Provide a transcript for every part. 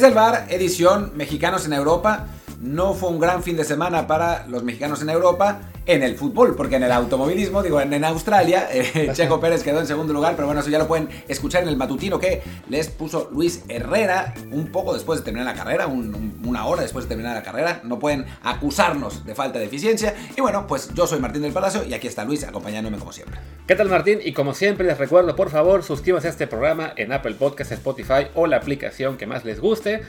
Desde el bar, edición Mexicanos en Europa. No fue un gran fin de semana para los mexicanos en Europa en el fútbol, porque en el automovilismo, digo, en, Australia, eh, Checo Pérez quedó en segundo lugar, pero bueno, eso ya lo pueden escuchar en el matutino que les puso Luis Herrera un poco después de terminar la carrera, una hora después de terminar la carrera. No pueden acusarnos de falta de eficiencia. Y bueno, pues yo soy Martín del Palacio y aquí está Luis acompañándome como siempre. ¿Qué tal Martín? Y como siempre les recuerdo, por favor, suscríbanse a este programa en Apple Podcasts, Spotify o la aplicación que más les guste.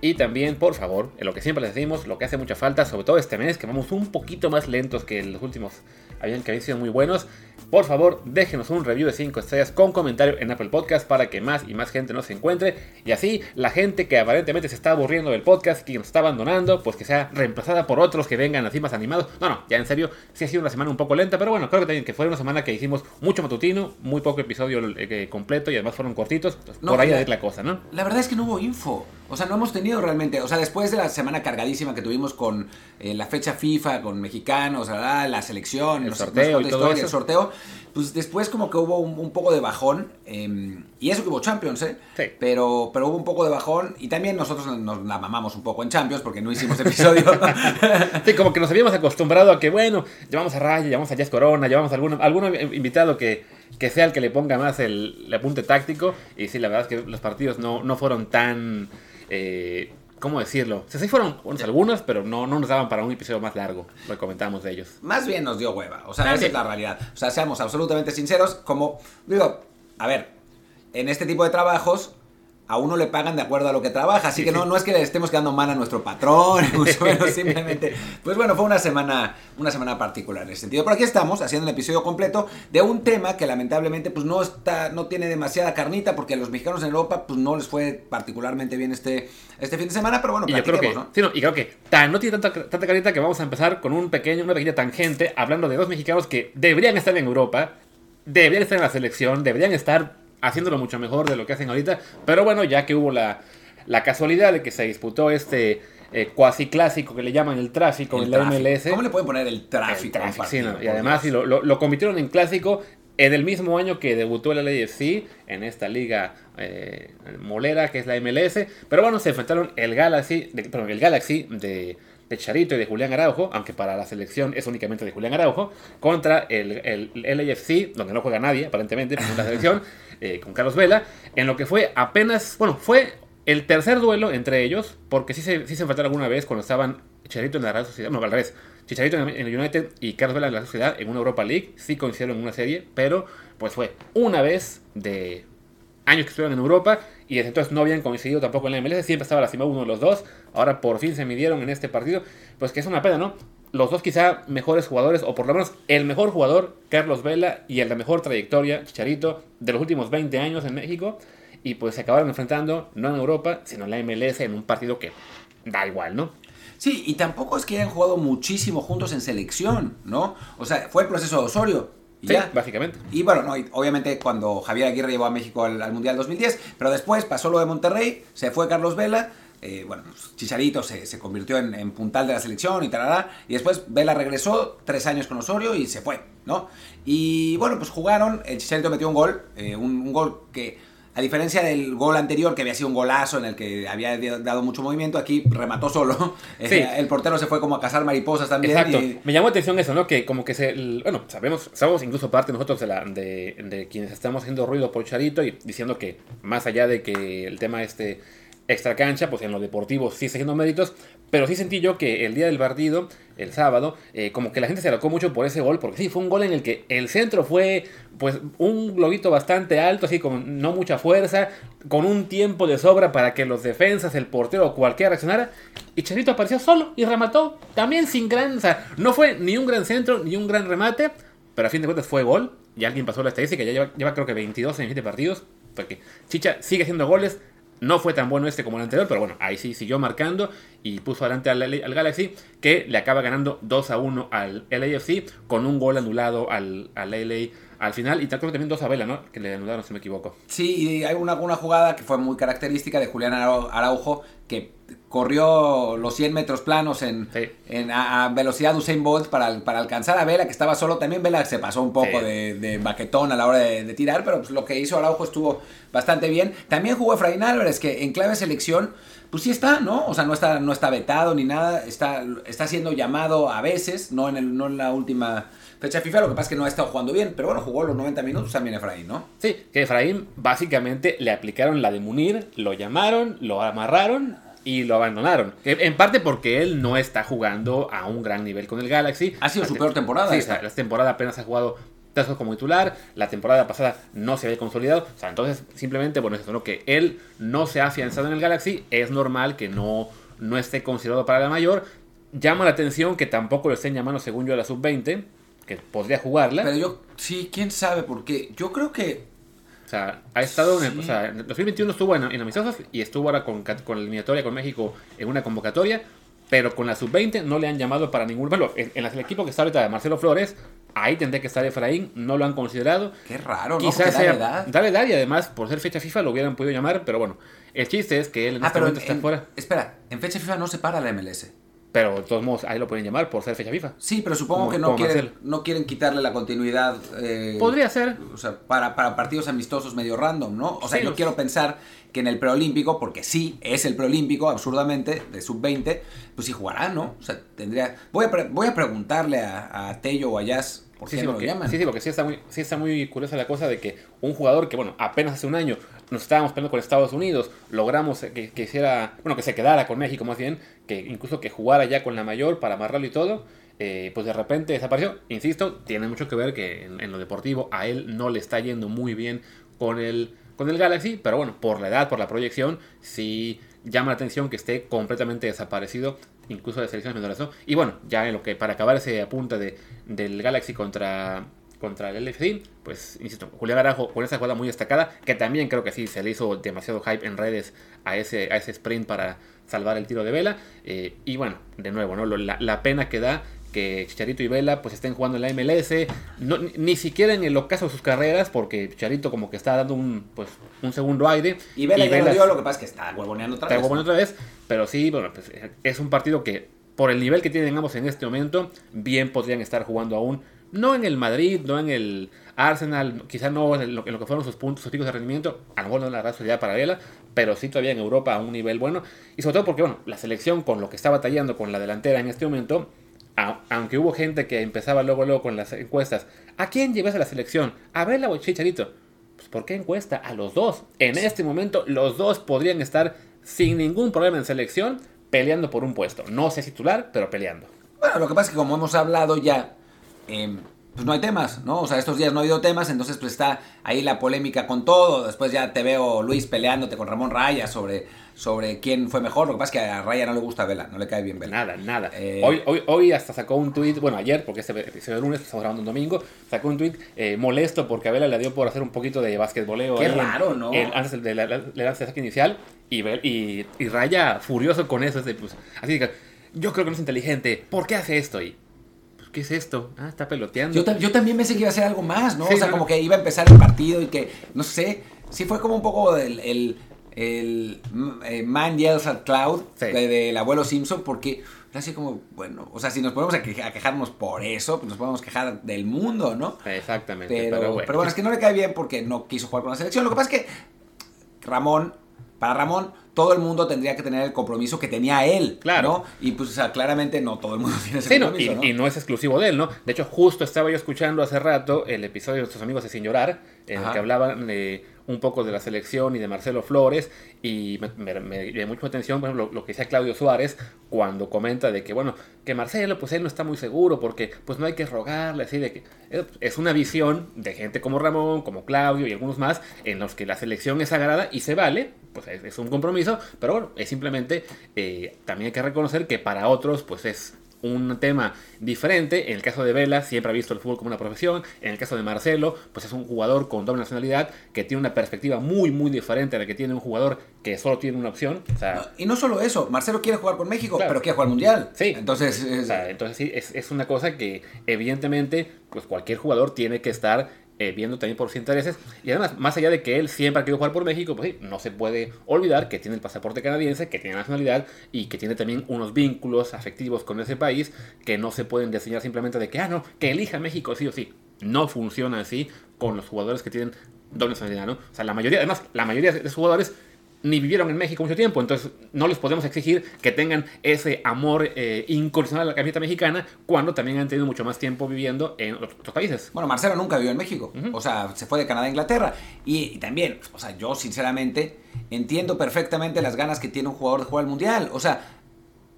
Y también, por favor, en lo que siempre les decimos, lo que hace mucha falta, sobre todo este mes, que vamos un poquito más lentos que los últimos habían que habían sido muy buenos. Por favor, déjenos un review de 5 estrellas con comentario en Apple Podcast para que más y más gente nos encuentre. Y así la gente que aparentemente se está aburriendo del podcast, que nos está abandonando, pues que sea reemplazada por otros que vengan así más animados. No, no, ya en serio, sí ha sido una semana un poco lenta, pero bueno, creo que también que fue una semana que hicimos mucho matutino, muy poco episodio eh, completo y además fueron cortitos. Por ahí es la cosa, ¿no? La verdad es que no hubo info. O sea, no hemos tenido realmente, o sea, después de la semana cargadísima que tuvimos con eh, la fecha FIFA, con mexicanos, la selección, el sorteo, y todo el sorteo, pues después como que hubo un, poco de bajón, em, y eso que hubo Champions, ¿eh? Sí. Pero, pero hubo un poco de bajón, y también nosotros nos la mamamos un poco en Champions porque no hicimos episodio. sí, como que nos habíamos acostumbrado a que, bueno, llevamos a Raya, llevamos a Jazz Corona, llevamos a algún, algún invitado que, que sea el que le ponga más el, apunte táctico, y sí, la verdad es que los partidos no, no fueron tan eh, ¿cómo decirlo? O sea, sí fueron algunos, pero no, no nos daban para un episodio más largo. Lo comentamos de ellos. Más bien nos dio hueva. O sea, esa es la realidad. O sea, seamos absolutamente sinceros. Como, digo, a ver, en este tipo de trabajos a uno le pagan de acuerdo a lo que trabaja, así que No, no es que le estemos quedando mal a nuestro patrón, simplemente, pues bueno, fue una semana, una semana particular en ese sentido. Pero aquí estamos haciendo un episodio completo de un tema que lamentablemente pues no está, no tiene demasiada carnita porque a los mexicanos en Europa pues no les fue particularmente bien este, este fin de semana, pero bueno, y yo creo que, ¿no? Sí, y creo que no tiene tanta, tanta carnita que vamos a empezar con un pequeño, una pequeña tangente hablando de dos mexicanos que deberían estar en Europa, deberían estar en la selección, deberían estar haciéndolo mucho mejor de lo que hacen ahorita. Pero bueno, ya que hubo la, casualidad de que se disputó este eh, cuasi clásico que le llaman el tráfico en la MLS. ¿Cómo le pueden poner el tráfico? y además lo, lo, convirtieron en clásico en el mismo año que debutó el LAFC en esta liga eh, molera que es la MLS. Pero bueno, se enfrentaron el Galaxy, el Galaxy de de Charito y de Julián Araujo, aunque para la selección es únicamente de Julián Araujo, contra el, el, LAFC, donde no juega nadie, aparentemente, en la selección, eh, con Carlos Vela, en lo que fue apenas, bueno, fue el tercer duelo entre ellos, porque sí se, sí se enfrentaron alguna vez cuando estaban Chicharito en la Real Sociedad, no, al revés, Chicharito en el United y Carlos Vela en la Sociedad en una Europa League, sí coincidieron en una serie, pero pues fue una vez de años que estuvieron en Europa y desde entonces no habían coincidido tampoco en la MLS, siempre estaba lastimado uno de los dos, ahora por fin se midieron en este partido, pues que es una pena, ¿no? Los dos quizá mejores jugadores, o por lo menos el mejor jugador, Carlos Vela, y el de mejor trayectoria, Chicharito, de los últimos 20 años en México, y pues se acabaron enfrentando, no en Europa, sino en la MLS, en un partido que da igual, ¿no? Sí, y tampoco es que hayan jugado muchísimo juntos en selección, ¿no? O sea, fue el proceso de Osorio sí, básicamente. Y bueno, no, obviamente cuando Javier Aguirre llevó a México al, Mundial 2010, pero después pasó lo de Monterrey, se fue Carlos Vela, eh, bueno, pues, Chicharito se, se convirtió en, puntal de la selección y tal, y después Vela regresó tres años con Osorio y se fue, ¿no? Y bueno, pues jugaron, el Chicharito metió un gol, eh, un gol que a diferencia del gol anterior, que había sido un golazo en el que había dado mucho movimiento, aquí remató solo. Eh, el portero se fue como a cazar mariposas también. Exacto. Me llamó la atención eso, ¿no? Que como que se. Bueno, sabemos, sabemos incluso parte nosotros de, la, de, de quienes estamos haciendo ruido por Charito y diciendo que más allá de que el tema este extra cancha, pues en lo deportivo sí está haciendo méritos, pero sí sentí yo que el día del partido, el sábado, eh, como que la gente se alocó mucho por ese gol, porque sí, fue un gol en el que el centro fue pues un globito bastante alto, así con no mucha fuerza, con un tiempo de sobra para que los defensas, el portero o cualquiera reaccionara, y Charito apareció solo y remató, también sin gran, no fue ni un gran centro ni un gran remate, pero a fin de cuentas fue gol, y alguien pasó la estadística, ya lleva, lleva creo que 22 en 7 partidos, porque Chicha sigue haciendo goles, no fue tan bueno este como el anterior, pero bueno, ahí sí siguió marcando y puso adelante al, al, Galaxy, que le acaba ganando 2 a 1 al LAFC con un gol anulado al, al LA al final. Y creo que también dos a Vela, ¿no? Que le anularon, si me equivoco. Sí, y hay una, una jugada que fue muy característica de Julián Araujo, que corrió los 100 metros planos en, Sí. en a, a velocidad Usain Bolt para, para alcanzar a Vela, que estaba solo. También Vela se pasó un poco Sí. de, de baquetón a la hora de, de tirar, pero pues, lo que hizo Araujo estuvo bastante bien. También jugó Efraín Álvarez, que en clave selección, pues sí está, ¿no? O sea, no está, no está vetado ni nada, está, está siendo llamado a veces, no en, el, no en la última fecha FIFA, lo que pasa es que no ha estado jugando bien, pero bueno, jugó los 90 minutos también Efraín, ¿no? Sí, que Efraín básicamente le aplicaron la de Munir, lo llamaron, lo amarraron y lo abandonaron. En parte porque él no está jugando a un gran nivel con el Galaxy. Ha sido su peor temporada Sí, esta. la temporada apenas ha jugado juegos como titular, la temporada pasada no se había consolidado, o sea, entonces simplemente, bueno, es eso, ¿no? Que él no se ha afianzado en el Galaxy, es normal que no, no esté considerado para la mayor. Llama la atención que tampoco lo estén llamando, según yo, a la sub-20, que podría jugarla. Pero yo, sí, quién sabe por qué. Yo creo que O sea, ha estado en, el, Sí. o sea, en el 2021 estuvo en, en amistosos y estuvo ahora con, con la eliminatoria con México en una convocatoria, pero con la sub-20 no le han llamado para ningún... Bueno, en, en el equipo que está ahorita de Marcelo Flores, ahí tendría que estar Efraín, no lo han considerado. Qué raro, ¿no? Quizás Porque da sea edad. da la edad y además por ser fecha FIFA lo hubieran podido llamar, pero bueno, el chiste es que él en Ah, este momento en- está fuera. Espera, en fecha FIFA no se para la MLS. Pero de todos modos ahí lo pueden llamar por ser fecha FIFA. Sí, pero supongo Como- que no quieren, Marcelo. no quieren quitarle la continuidad. eh, Podría ser. O sea, para, para partidos amistosos medio random, ¿no? O sea, Sí, yo los- quiero pensar que en el preolímpico, porque sí, es el preolímpico, absurdamente, de sub-20, pues sí jugará, ¿no? O sea, tendría... Voy a, pre- voy a preguntarle a, a Tello o a Jazz por Sí, qué sí, no lo llaman. sí, sí, porque sí está, muy, sí está muy curiosa la cosa de que un jugador que, bueno, apenas hace un año nos estábamos peleando con Estados Unidos, logramos que, que hiciera, bueno, que se quedara con México más bien, que incluso que jugara ya con la mayor para amarrarlo y todo, eh, pues de repente desapareció. Insisto, tiene mucho que ver que en, lo deportivo a él no le está yendo muy bien con el, con el Galaxy, pero bueno, por la edad, por la proyección, sí llama la atención que esté completamente desaparecido, incluso de selecciones menores. ¿no? Y bueno, ya en lo que para acabar ese apunte de, del Galaxy contra, contra el LFC, pues insisto, Julián Arajo con esa jugada muy destacada, que también creo que sí se le hizo demasiado hype en redes a ese, a ese sprint para salvar el tiro de Vela. eh, y bueno, de nuevo, ¿no? La, la pena que da que Chicharito y Vela pues estén jugando en la MLS, no, ni, ni siquiera en el ocaso de sus carreras, porque Chicharito como que está dando un, pues, un segundo aire. Y Vela ya lo Vela dio, lo que pasa es que está huevoneando otra está vez. jugando ¿no? otra vez, pero sí, bueno, pues, es un partido que por el nivel que tienen ambos en este momento, bien podrían estar jugando aún, no en el Madrid, no en el Arsenal, quizá no en lo, que fueron sus puntos, sus picos de rendimiento, a lo mejor no en la realidad paralela, pero sí todavía en Europa a un nivel bueno, y sobre todo porque, bueno, la selección con lo que está batallando con la delantera en este momento, aunque hubo gente que empezaba luego, luego con las encuestas, ¿a quién llevas a la selección? ¿A Vela o Chicharito? Pues ¿por qué encuesta? A los dos. En este momento los dos podrían estar sin ningún problema en selección peleando por un puesto. No sé titular, pero peleando. Bueno, lo que pasa es que como hemos hablado ya, eh, pues no hay temas, ¿no? O sea, estos días no ha habido temas, entonces pues está ahí la polémica con todo. Después ya te veo, Luis, peleándote con Ramón Raya sobre, sobre quién fue mejor. Lo que pasa es que a Raya no le gusta Vela, no le cae bien Vela. Nada, nada. Eh, Hoy, hoy, hoy hasta sacó un tweet, bueno, ayer, porque este episodio de lunes, estamos grabando un domingo, sacó un tweet eh, molesto porque a Vela le dio por hacer un poquito de basquetboleo. Qué en- raro, ¿no? en- antes de la, la- saque inicial. Y, y, y Raya furioso con eso. es de, pues, así que yo creo que no es inteligente. ¿Por qué hace esto? Y, ¿qué es esto? Ah, está peloteando. Yo, ta- yo también pensé que iba a ser algo más, ¿no? Sí, o sea, no, como no. que iba a empezar el partido y que, no sé, sí fue como un poco el, el, el, eh, Man Yells at Cloud Sí. de- del abuelo Simpson, porque era así como, bueno, o sea, si nos ponemos a, que- a quejarnos por eso, pues nos podemos quejar del mundo, ¿no? Exactamente. Pero, Pero, pero, bueno. bueno. es que no le cae bien porque no quiso jugar con la selección. Lo que pasa es que Ramón, para Ramón, todo el mundo tendría que tener el compromiso que tenía él, Claro. ¿no? Y pues, o sea, claramente no todo el mundo tiene ese Sí, no, compromiso, y, ¿no? y no es exclusivo de él, ¿no? De hecho, justo estaba yo escuchando hace rato el episodio de nuestros amigos de Sin Llorar, en el que hablaban eh, un poco de la selección y de Marcelo Flores, y me, me, me mucho la atención, por lo que decía Claudio Suárez cuando comenta de que, bueno, que Marcelo, pues él no está muy seguro porque, pues no hay que rogarle, así de que eh, es una visión de gente como Ramón, como Claudio y algunos más, en los que la selección es sagrada y se vale, pues es, es un compromiso, pero bueno, es simplemente, eh, también hay que reconocer que para otros, pues es un tema diferente. En el caso de Vela, siempre ha visto el fútbol como una profesión. En el caso de Marcelo, pues es un jugador con doble nacionalidad que tiene una perspectiva muy, muy diferente a la que tiene un jugador que solo tiene una opción. O sea, Y no solo eso, Marcelo quiere jugar con México, Claro. pero quiere jugar mundial. Sí. Entonces, o es- sea, entonces sí, es, es una cosa que evidentemente, pues cualquier jugador tiene que estar eh, viendo también por sus intereses. Y además, más allá de que él siempre ha querido jugar por México, pues sí, no se puede olvidar que tiene el pasaporte canadiense, que tiene nacionalidad y que tiene también unos vínculos afectivos con ese país que no se pueden diseñar simplemente de que, ah, no, que elija México sí o sí. No funciona así con los jugadores que tienen doble nacionalidad, ¿no? O sea, la mayoría, además, la mayoría de los jugadores ni vivieron en México mucho tiempo, entonces no les podemos exigir que tengan ese amor eh, incondicional a la camiseta mexicana cuando también han tenido mucho más tiempo viviendo en otros países. Bueno, Marcelo nunca vivió en México, o sea, se fue de Canadá a Inglaterra. Y, también, o sea, yo sinceramente entiendo perfectamente las ganas que tiene un jugador de jugar al Mundial. O sea,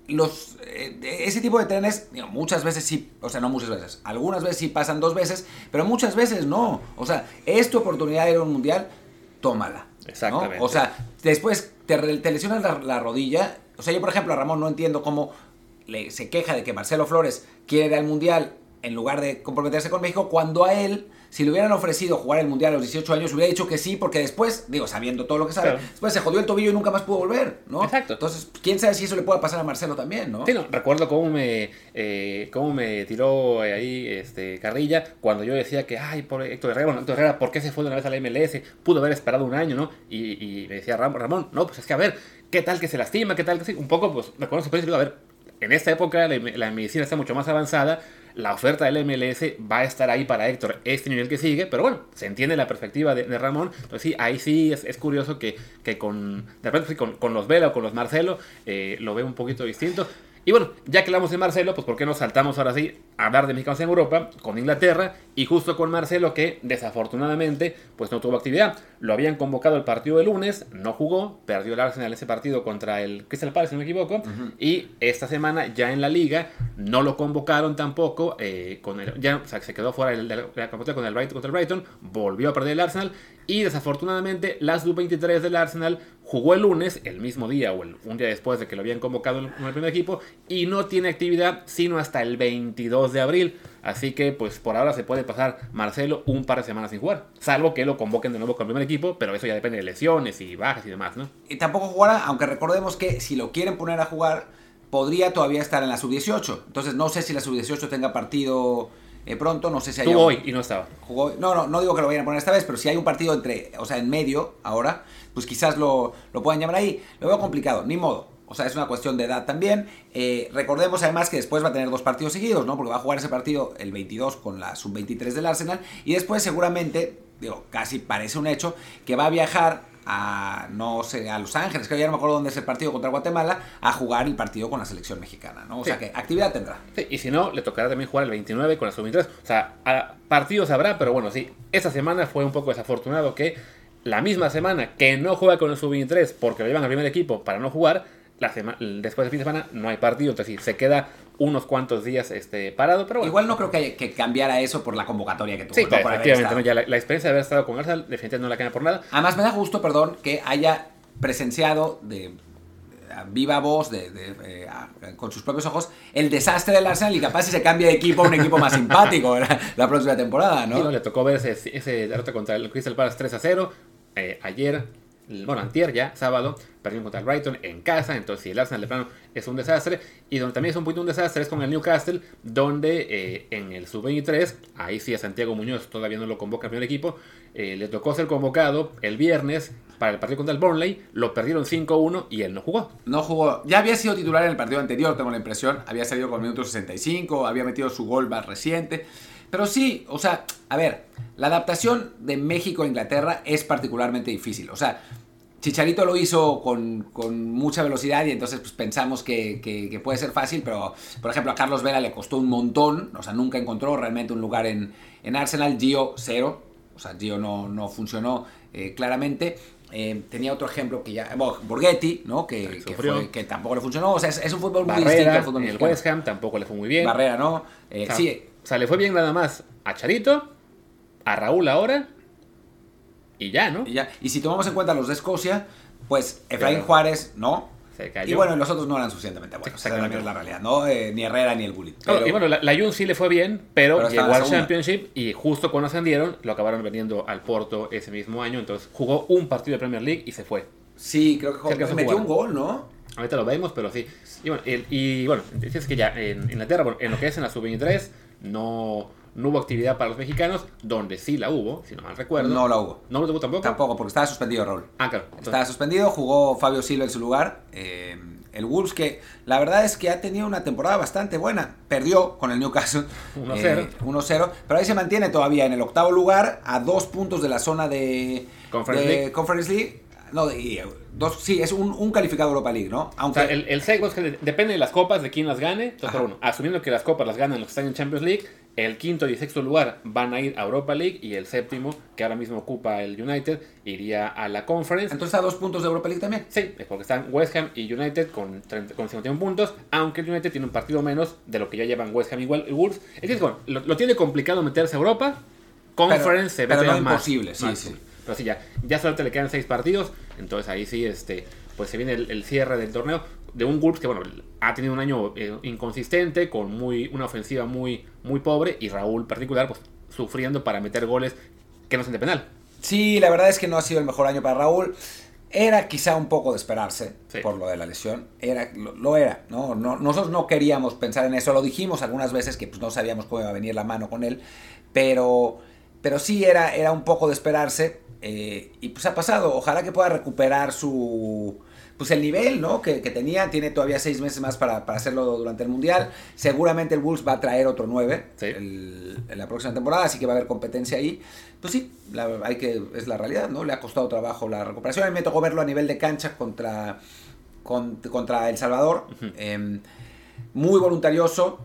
los, eh, ese tipo de trenes, muchas veces sí, o sea, no muchas veces, algunas veces sí pasan dos veces, pero muchas veces no. O sea, es tu oportunidad de ir a un Mundial, tómala. Exactamente. O sea, después te, lesionas la, rodilla. O sea, yo, por ejemplo, a Ramón no entiendo cómo le, se queja de que Marcelo Flores quiere ir al Mundial en lugar de comprometerse con México, cuando a él si le hubieran ofrecido jugar el Mundial a los 18 años, hubiera dicho que sí, porque después, digo, sabiendo todo lo que sabe, después se jodió el tobillo y nunca más pudo volver, ¿no? Exacto. Entonces, quién sabe si eso le puede pasar a Marcelo también, ¿no? Sí, no, recuerdo cómo me, eh, cómo me tiró ahí este, carrilla cuando yo decía que, ay, por Héctor Herrera, bueno, Héctor Herrera, ¿por qué se fue de una vez a la MLS? Pudo haber esperado un año, ¿no? Y, me decía Ramón, no, pues es que a ver, ¿qué tal que se lastima? ¿Qué tal que sí? Un poco, pues, recuerdo que a ver, en esta época la, la medicina está mucho más avanzada, la oferta del MLS va a estar ahí para Héctor este nivel que sigue, pero bueno, se entiende la perspectiva de, Ramón. Entonces sí, ahí sí es, curioso que, con, de repente, con, los Vela o con los Marcelo eh, lo ve un poquito distinto. Y bueno, ya que hablamos de Marcelo, pues ¿por qué no saltamos ahora sí a hablar de mexicanos en Europa con Inglaterra y justo con Marcelo que desafortunadamente pues no tuvo actividad. Lo habían convocado el partido de lunes, no jugó, perdió el Arsenal ese partido contra el Crystal Palace, si no me equivoco, y esta semana ya en la liga no lo convocaron tampoco, eh, con el, ya se quedó fuera de la, con el Brighton contra el Brighton, volvió a perder el Arsenal y desafortunadamente la sub-23 del Arsenal Jugó el lunes, el mismo día o un día después de que lo habían convocado en el primer equipo, y no tiene actividad sino hasta el 22 de abril. Así que, pues por ahora se puede pasar Marcelo un par de semanas sin jugar. Salvo que lo convoquen de nuevo con el primer equipo, pero eso ya depende de lesiones y bajas y demás, ¿no? Y tampoco jugará, aunque recordemos que si lo quieren poner a jugar, podría todavía estar en la sub-18. Entonces no sé si la sub-18 tenga partido eh, pronto, no sé si hay... Jugó hoy y no estaba. Jugó, no, no, no digo que lo vayan a poner esta vez, pero si hay un partido entre, o sea, en medio ahora, pues quizás lo, lo puedan llamar ahí. Lo veo complicado, ni modo. O sea, es una cuestión de edad también. Eh, recordemos además que después va a tener dos partidos seguidos, ¿no? Porque va a jugar ese partido el 22 con la sub-23 del Arsenal. Y después seguramente, digo, casi parece un hecho, que va a viajar a, no sé, a Los Ángeles, que ya no me acuerdo dónde es el partido contra Guatemala, a jugar el partido con la selección mexicana, ¿no? O sea que actividad tendrá. Sí, y si no, le tocará también jugar el 29 con la sub-23. O sea, partidos habrá, pero bueno, sí, esta semana fue un poco desafortunado que la misma semana que no juega con el sub-23 porque lo llevan al primer equipo para no jugar, la después del fin de semana no hay partido, entonces sí, se queda unos cuantos días este, parado, pero Igual no creo que, que cambiara eso por la convocatoria que tuvo. Sí, efectivamente, ya la, experiencia de haber estado con Arsenal definitivamente no la cambia por nada. Además me da gusto, perdón, que haya presenciado de viva voz, de, eh, con sus propios ojos, el desastre del Arsenal y capaz si se cambia de equipo a un equipo más simpático la, próxima temporada, ¿no? Le tocó ver ese, ese derrota contra el Crystal Palace 3 a 0. Eh, ayer bueno, antier ya, sábado, perdimos contra el Brighton en casa, entonces si el Arsenal de plano es un desastre, y donde también es un poquito un desastre es con el Newcastle, donde eh, en el sub-23, ahí sí a Santiago Muñoz todavía no lo convoca el primer equipo, eh, le tocó ser convocado el viernes para el partido contra el Burnley, lo perdieron 5-1 y él no jugó. No jugó, ya había sido titular en el partido anterior, tengo la impresión, había salido con el minuto 65, había metido su gol más reciente, pero sí, o sea, a ver, la adaptación de México a Inglaterra es particularmente difícil. O sea, Chicharito lo hizo con, mucha velocidad y entonces pues, pensamos que, puede ser fácil, pero por ejemplo a Carlos Vela le costó un montón, o sea, nunca encontró realmente un lugar en, Arsenal, Gio cero, o sea, Gio no, no funcionó eh, claramente. Eh, tenía otro ejemplo que ya. Bueno, Borghetti, ¿no? Que, que, tampoco le funcionó. O sea, es, un fútbol muy distinto al fútbol El West Ham tampoco le fue muy bien. Barrera, ¿no? Eh, sí. O sea, le fue bien nada más a Charito, a Raúl ahora y ya, ¿no? Y, ya. y si tomamos en cuenta los de Escocia, pues Efraín Juárez, ¿no? Se cayó. Y bueno, los otros no eran suficientemente buenos. Esa es la realidad, ¿no? Eh, ni Herrera ni el Gullit. y bueno, la, Jun sí le fue bien, pero, llegó al Championship y justo cuando ascendieron lo acabaron vendiendo al Porto ese mismo año. Entonces jugó un partido de Premier League y se fue. Sí, creo que, jugó, metió un gol, ¿no? Ahorita lo vemos, pero sí. Y bueno, el- y, bueno decías que ya en Inglaterra, en lo que es en la sub-23, no, no hubo actividad para los mexicanos, donde sí la hubo, si no mal recuerdo. No la hubo. ¿No lo tuvo tampoco? Tampoco, porque estaba suspendido Raúl. Ah, claro. Entonces, Estaba suspendido, jugó Fabio Silva en su lugar. eh, el Wolves que la verdad es que ha tenido una temporada bastante buena. Perdió con el Newcastle 1-0. eh, 1-0, pero ahí se mantiene todavía en el octavo lugar a dos puntos de la zona de Conference de League. Conference League. No, de- y, dos, sí, es un, un calificado Europa League, ¿no? o Aunque sea, el, el es que de- depende de las copas, de quién las gane. Entonces, uno, asumiendo que las copas las ganan los que están en Champions League, el quinto y sexto lugar van a ir a Europa League y el séptimo, que ahora mismo ocupa el United, iría a la Conference. entonces a dos puntos de Europa League también. Sí, es porque están West Ham y United con, 30 con 51 puntos, aunque el United tiene un partido menos de lo que ya llevan West Ham y Wolves. Es decir, bueno, lo, lo tiene complicado meterse a Europa. Conference se ve pero no todavía más. imposible, sí, más sí. Pero sí, ya, ya solo te le quedan seis partidos, entonces ahí sí, este, pues se viene el, el cierre del torneo de un Wolves que, bueno, ha tenido un año eh, inconsistente, con muy, una ofensiva muy, muy pobre, y Raúl en particular, pues sufriendo para meter goles que no son de penal. Sí, la verdad es que no ha sido el mejor año para Raúl. Era quizá un poco de esperarse Sí. por lo de la lesión. Era, lo, lo era, ¿no? ¿no? Nosotros no queríamos pensar en eso. Lo dijimos algunas veces que pues, no sabíamos cómo iba a venir la mano con él. Pero, pero sí era, era un poco de esperarse. Eh, y pues ha pasado. Ojalá que pueda recuperar su. Pues el nivel, ¿no? Que, que tenía. Tiene todavía seis meses más para, para hacerlo durante el Mundial. Seguramente el Bulls va a traer otro 9 Sí. el- en la próxima temporada, así que va a haber competencia ahí. Pues sí, la- hay que, es la realidad, ¿no? Le ha costado trabajo la recuperación. A mí me tocó verlo a nivel de cancha contra, con- contra El Salvador. Eh, muy voluntarioso.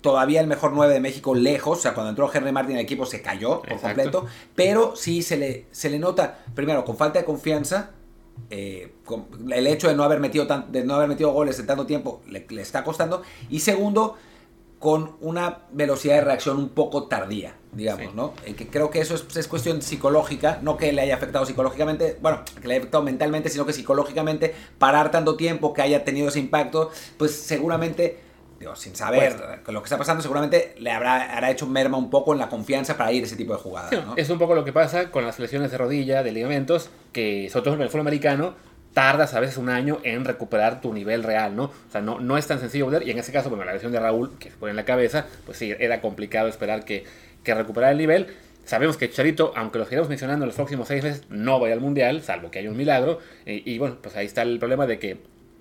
Todavía el mejor 9 de México lejos. O sea, cuando entró Henry Martin el equipo se cayó por Exacto. completo. Pero sí se le, se le nota, primero, con falta de confianza. eh, con- el hecho de no haber metido tan- de no haber metido goles en tanto tiempo le, le está costando. Y segundo, con una velocidad de reacción un poco tardía, digamos, Sí. ¿no? Eh, que creo que eso es, es cuestión psicológica, no que le haya afectado psicológicamente, bueno, que le haya afectado mentalmente, sino que psicológicamente parar tanto tiempo que haya tenido ese impacto, pues seguramente, digo, sin saber Pues lo que está pasando, seguramente le habrá, hará hecho merma un poco en la confianza para ir a ese tipo de jugadas. Es un poco lo que pasa con las lesiones de rodilla, de ligamentos, que sobre todo en el fútbol americano tardas a veces un año en recuperar tu nivel real, ¿no? O sea, no, no es tan sencillo volver, y en ese caso, bueno, la lesión de Raúl, que se pone en la cabeza, pues sí, era complicado esperar que, que recuperara el nivel. Sabemos que Charito, aunque lo sigamos mencionando en los próximos seis meses, no vaya al Mundial, salvo que haya un milagro, y, y bueno, pues ahí está el problema de que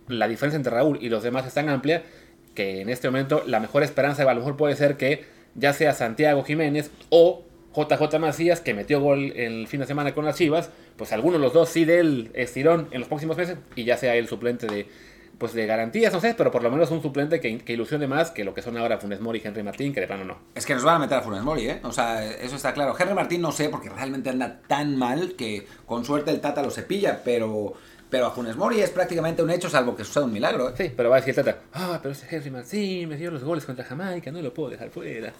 la diferencia entre Raúl y los demás es tan amplia que en este momento la mejor esperanza a lo mejor puede ser que ya sea Santiago Jiménez o JJ Macías, que metió gol el fin de semana con las Chivas, pues alguno de los dos sí del estirón en los próximos meses y ya sea el suplente de pues de garantías, no sé, pero por lo menos un suplente que, que ilusione más que lo que son ahora Funes Mori y Henry Martín, que de plano no. Es que nos van a meter a Funes Mori, ¿eh? O sea, eso está claro. Henry Martín no sé, porque realmente anda tan mal que con suerte el Tata lo cepilla, pero, pero a Funes Mori es prácticamente un hecho, salvo que suceda un milagro, ¿eh? Sí, pero va a decir Tata, ah, pero ese Henry Martín me dio los goles contra Jamaica, no lo puedo dejar fuera.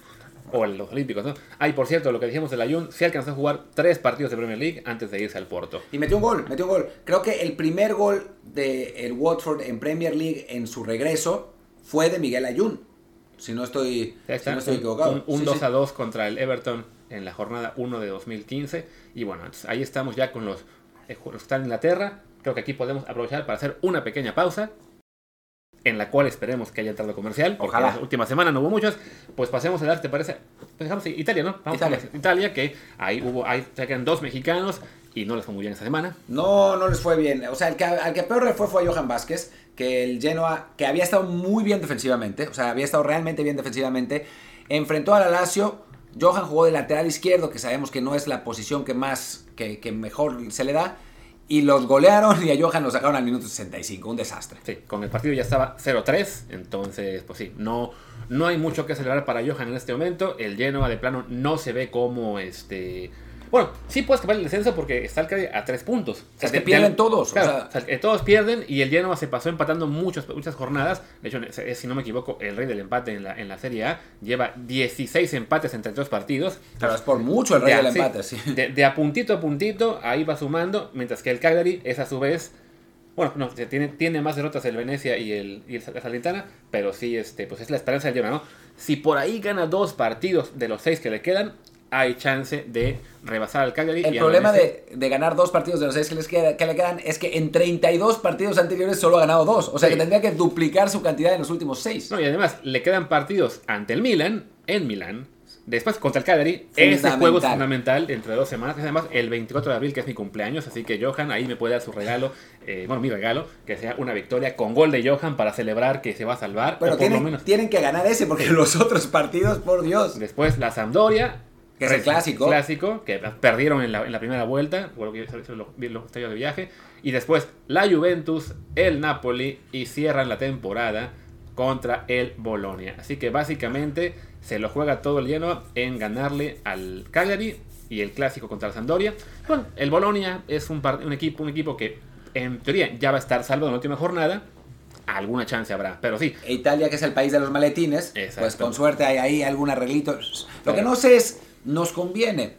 O en los Olímpicos, ¿no? Ah, y por cierto, lo que dijimos del Ayun, sí alcanzó a jugar tres partidos de Premier League antes de irse al Porto. Y metió un gol, metió un gol. Creo que el primer gol de el Watford en Premier League en su regreso fue de Miguel Ayun. Si no estoy, si no estoy equivocado. Un, un Sí, 2 sí. a 2 contra el Everton en la jornada 1 de 2015. Y bueno, ahí estamos ya con los, eh, los que están en Inglaterra. Creo que aquí podemos aprovechar para hacer una pequeña pausa. En la cual esperemos que haya entrado comercial. Porque Ojalá. la última semana no hubo muchos. Pues pasemos a dar, ¿te parece? Pues dejamos Italia, ¿no? Vamos Italia. con Italia, que ahí hubo, ahí sacan dos mexicanos y no les fue muy bien esta semana. No, no les fue bien. O sea, el que, al que peor le fue fue a Johan Vázquez, que el Genoa, que había estado muy bien defensivamente, o sea, había estado realmente bien defensivamente, enfrentó al Lazio. Johan jugó de lateral izquierdo, que sabemos que no es la posición que más, que, que mejor se le da, y los golearon y a Johan lo sacaron al minuto 65, un desastre. Sí, con el partido ya estaba 0-3, entonces, pues sí, no, no hay mucho que celebrar para Johan en este momento. El Genoa de plano no se ve como este. Bueno, sí puedes escapar el descenso porque está el Cagliari a 3 puntos. O sea, Es que de- pierden de- todos, o Claro, sea- o sea, que todos pierden y el Genoa se pasó empatando muchas, muchas jornadas. De hecho, si no me equivoco, el rey del empate en la, en la Serie A lleva 16 empates entre dos partidos. Pero es por mucho el rey De del empate, sí. De, de a puntito a puntito, ahí va sumando, mientras que el Cagliari es a su vez. Bueno, no, tiene, tiene más derrotas el Venecia y el, y el Salernitana, pero sí, este, pues es la esperanza del Genoa, ¿no? Si por ahí gana dos partidos de los seis que le quedan, hay chance de rebasar al Cagliari. El y problema de, de ganar dos partidos de los seis que, les queda- que le quedan es que en 32 partidos anteriores solo ha ganado dos. O sea Sí. que tendría que duplicar su cantidad en los últimos seis. No, y además le quedan partidos ante el Milan, en Milán, después contra el Cagliari. Ese juego es fundamental dentro de dos semanas. Es además el 24 de abril, que es mi cumpleaños, así que Johan ahí me puede dar su regalo, eh, bueno, mi regalo, que sea una victoria con gol de Johan para celebrar que se va a salvar, Bueno, o por lo tienen, menos. tienen que ganar ese porque los otros partidos, por Dios. Después la Sampdoria. Que es el clásico. Clásico, que perdieron en la, en la primera vuelta, lo que los estallos de viaje. Y después la Juventus, el Napoli y cierran la temporada contra el Bolonia. Así que básicamente se lo juega todo el lleno en ganarle al Cagliari y el clásico contra la Sampdoria. Bueno, el Bolonia es un, un equipo, un equipo que en teoría ya va a estar salvo en la última jornada. Alguna chance habrá, pero sí, E Italia, que es el país de los maletines, Exacto. pues con suerte hay ahí algún arreglito. Lo que no sé es, ¿nos conviene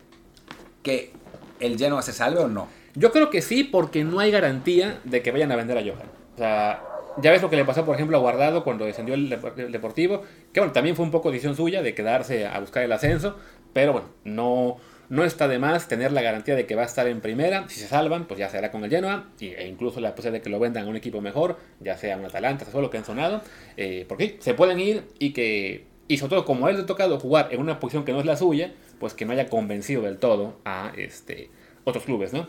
que el Genoa se salve o no? Yo creo que sí, porque no hay garantía de que vayan a vender a Johan. O sea, ya ves lo que le pasó, por ejemplo, a Guardado cuando descendió el, Dep- el Deportivo, que bueno, también fue un poco decisión suya de quedarse a buscar el ascenso, pero bueno, no, no está de más tener la garantía de que va a estar en primera. Si se salvan, pues ya se hará con el Genoa, e incluso la posibilidad de que lo vendan a un equipo mejor, ya sea un Atalanta, lo que han sonado, eh, porque se pueden ir y que, y sobre todo como él le ha tocado jugar en una posición que no es la suya, pues que no haya convencido del todo a este, otros clubes, ¿no?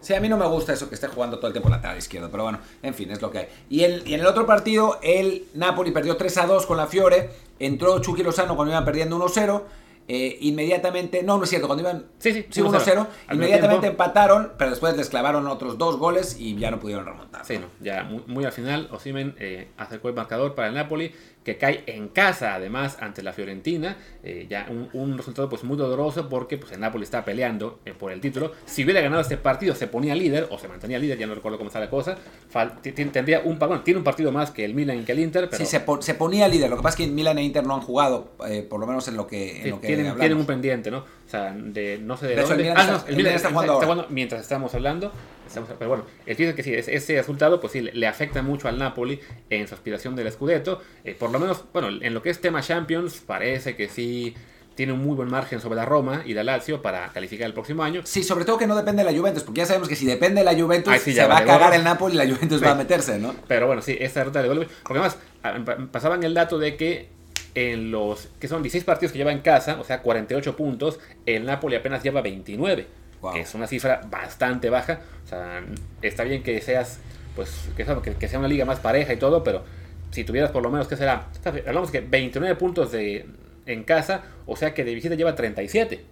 Sí, a mí no me gusta eso que esté jugando todo el tiempo lateral izquierdo, pero bueno, en fin, es lo que hay. Y, el, y en el otro partido, el Napoli perdió 3 a 2 con la Fiore, entró Chucky Lozano cuando iban perdiendo 1-0, eh, inmediatamente, no, no es cierto, cuando iban Sí, sí, sí, 1-0. 1-0, Al inmediatamente empataron, pero después les clavaron otros dos goles y ya no pudieron remontar. Sí, no, ya muy, muy al final, Osimen eh, acercó el marcador para el Napoli, que cae en casa además ante la Fiorentina. eh, ya un, un resultado pues muy doloroso porque pues, el Napoli está peleando eh, por el título. Si hubiera ganado este partido, se ponía líder o se mantenía líder, ya no recuerdo cómo está la cosa. Fal- tendría un, bueno, tiene un partido más que el Milan y que el Inter, pero Sí, se, pon- se ponía líder, lo que pasa es que Milan e Inter no han jugado, eh, por lo menos en lo que, en lo que tienen, un pendiente, ¿no? O sea, de no sé de, De hecho, el dónde. Milan Ah, está- no, el Milan está jugando mientras estamos hablando. Estamos- pero bueno, el chiste es que sí, es- ese resultado pues sí le, afecta mucho al Napoli en su aspiración del Scudetto. Eh, por lo menos, bueno, en lo que es tema Champions, parece que sí tiene un muy buen margen sobre la Roma y la Lazio para calificar el próximo año. Sí, sobre todo que no depende de la Juventus, porque ya sabemos que si depende de la Juventus, sí se va a cagar el Napoli y la Juventus Sí. va a meterse, ¿no? Pero bueno, sí, esta ruta de goles. Porque además, pasaban el dato de que en los que son 16 partidos que lleva en casa, o sea, 48 puntos, el Napoli apenas lleva 29. Wow. Que es una cifra bastante baja. O sea, está bien que seas, pues, que, sea- que- que sea una liga más pareja y todo, pero si tuvieras por lo menos, ¿qué será? Hablamos que 29 puntos de, en casa, o sea que de visita lleva 37.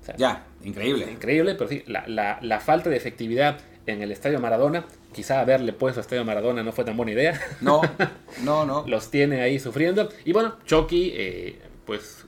O sea, Ya, increíble. increíble, pero sí, la, la- la falta de efectividad en el Estadio Maradona, quizá haberle puesto Estadio Maradona no fue tan buena idea. No, no, no. los tiene ahí sufriendo. Y bueno, Chucky, eh, pues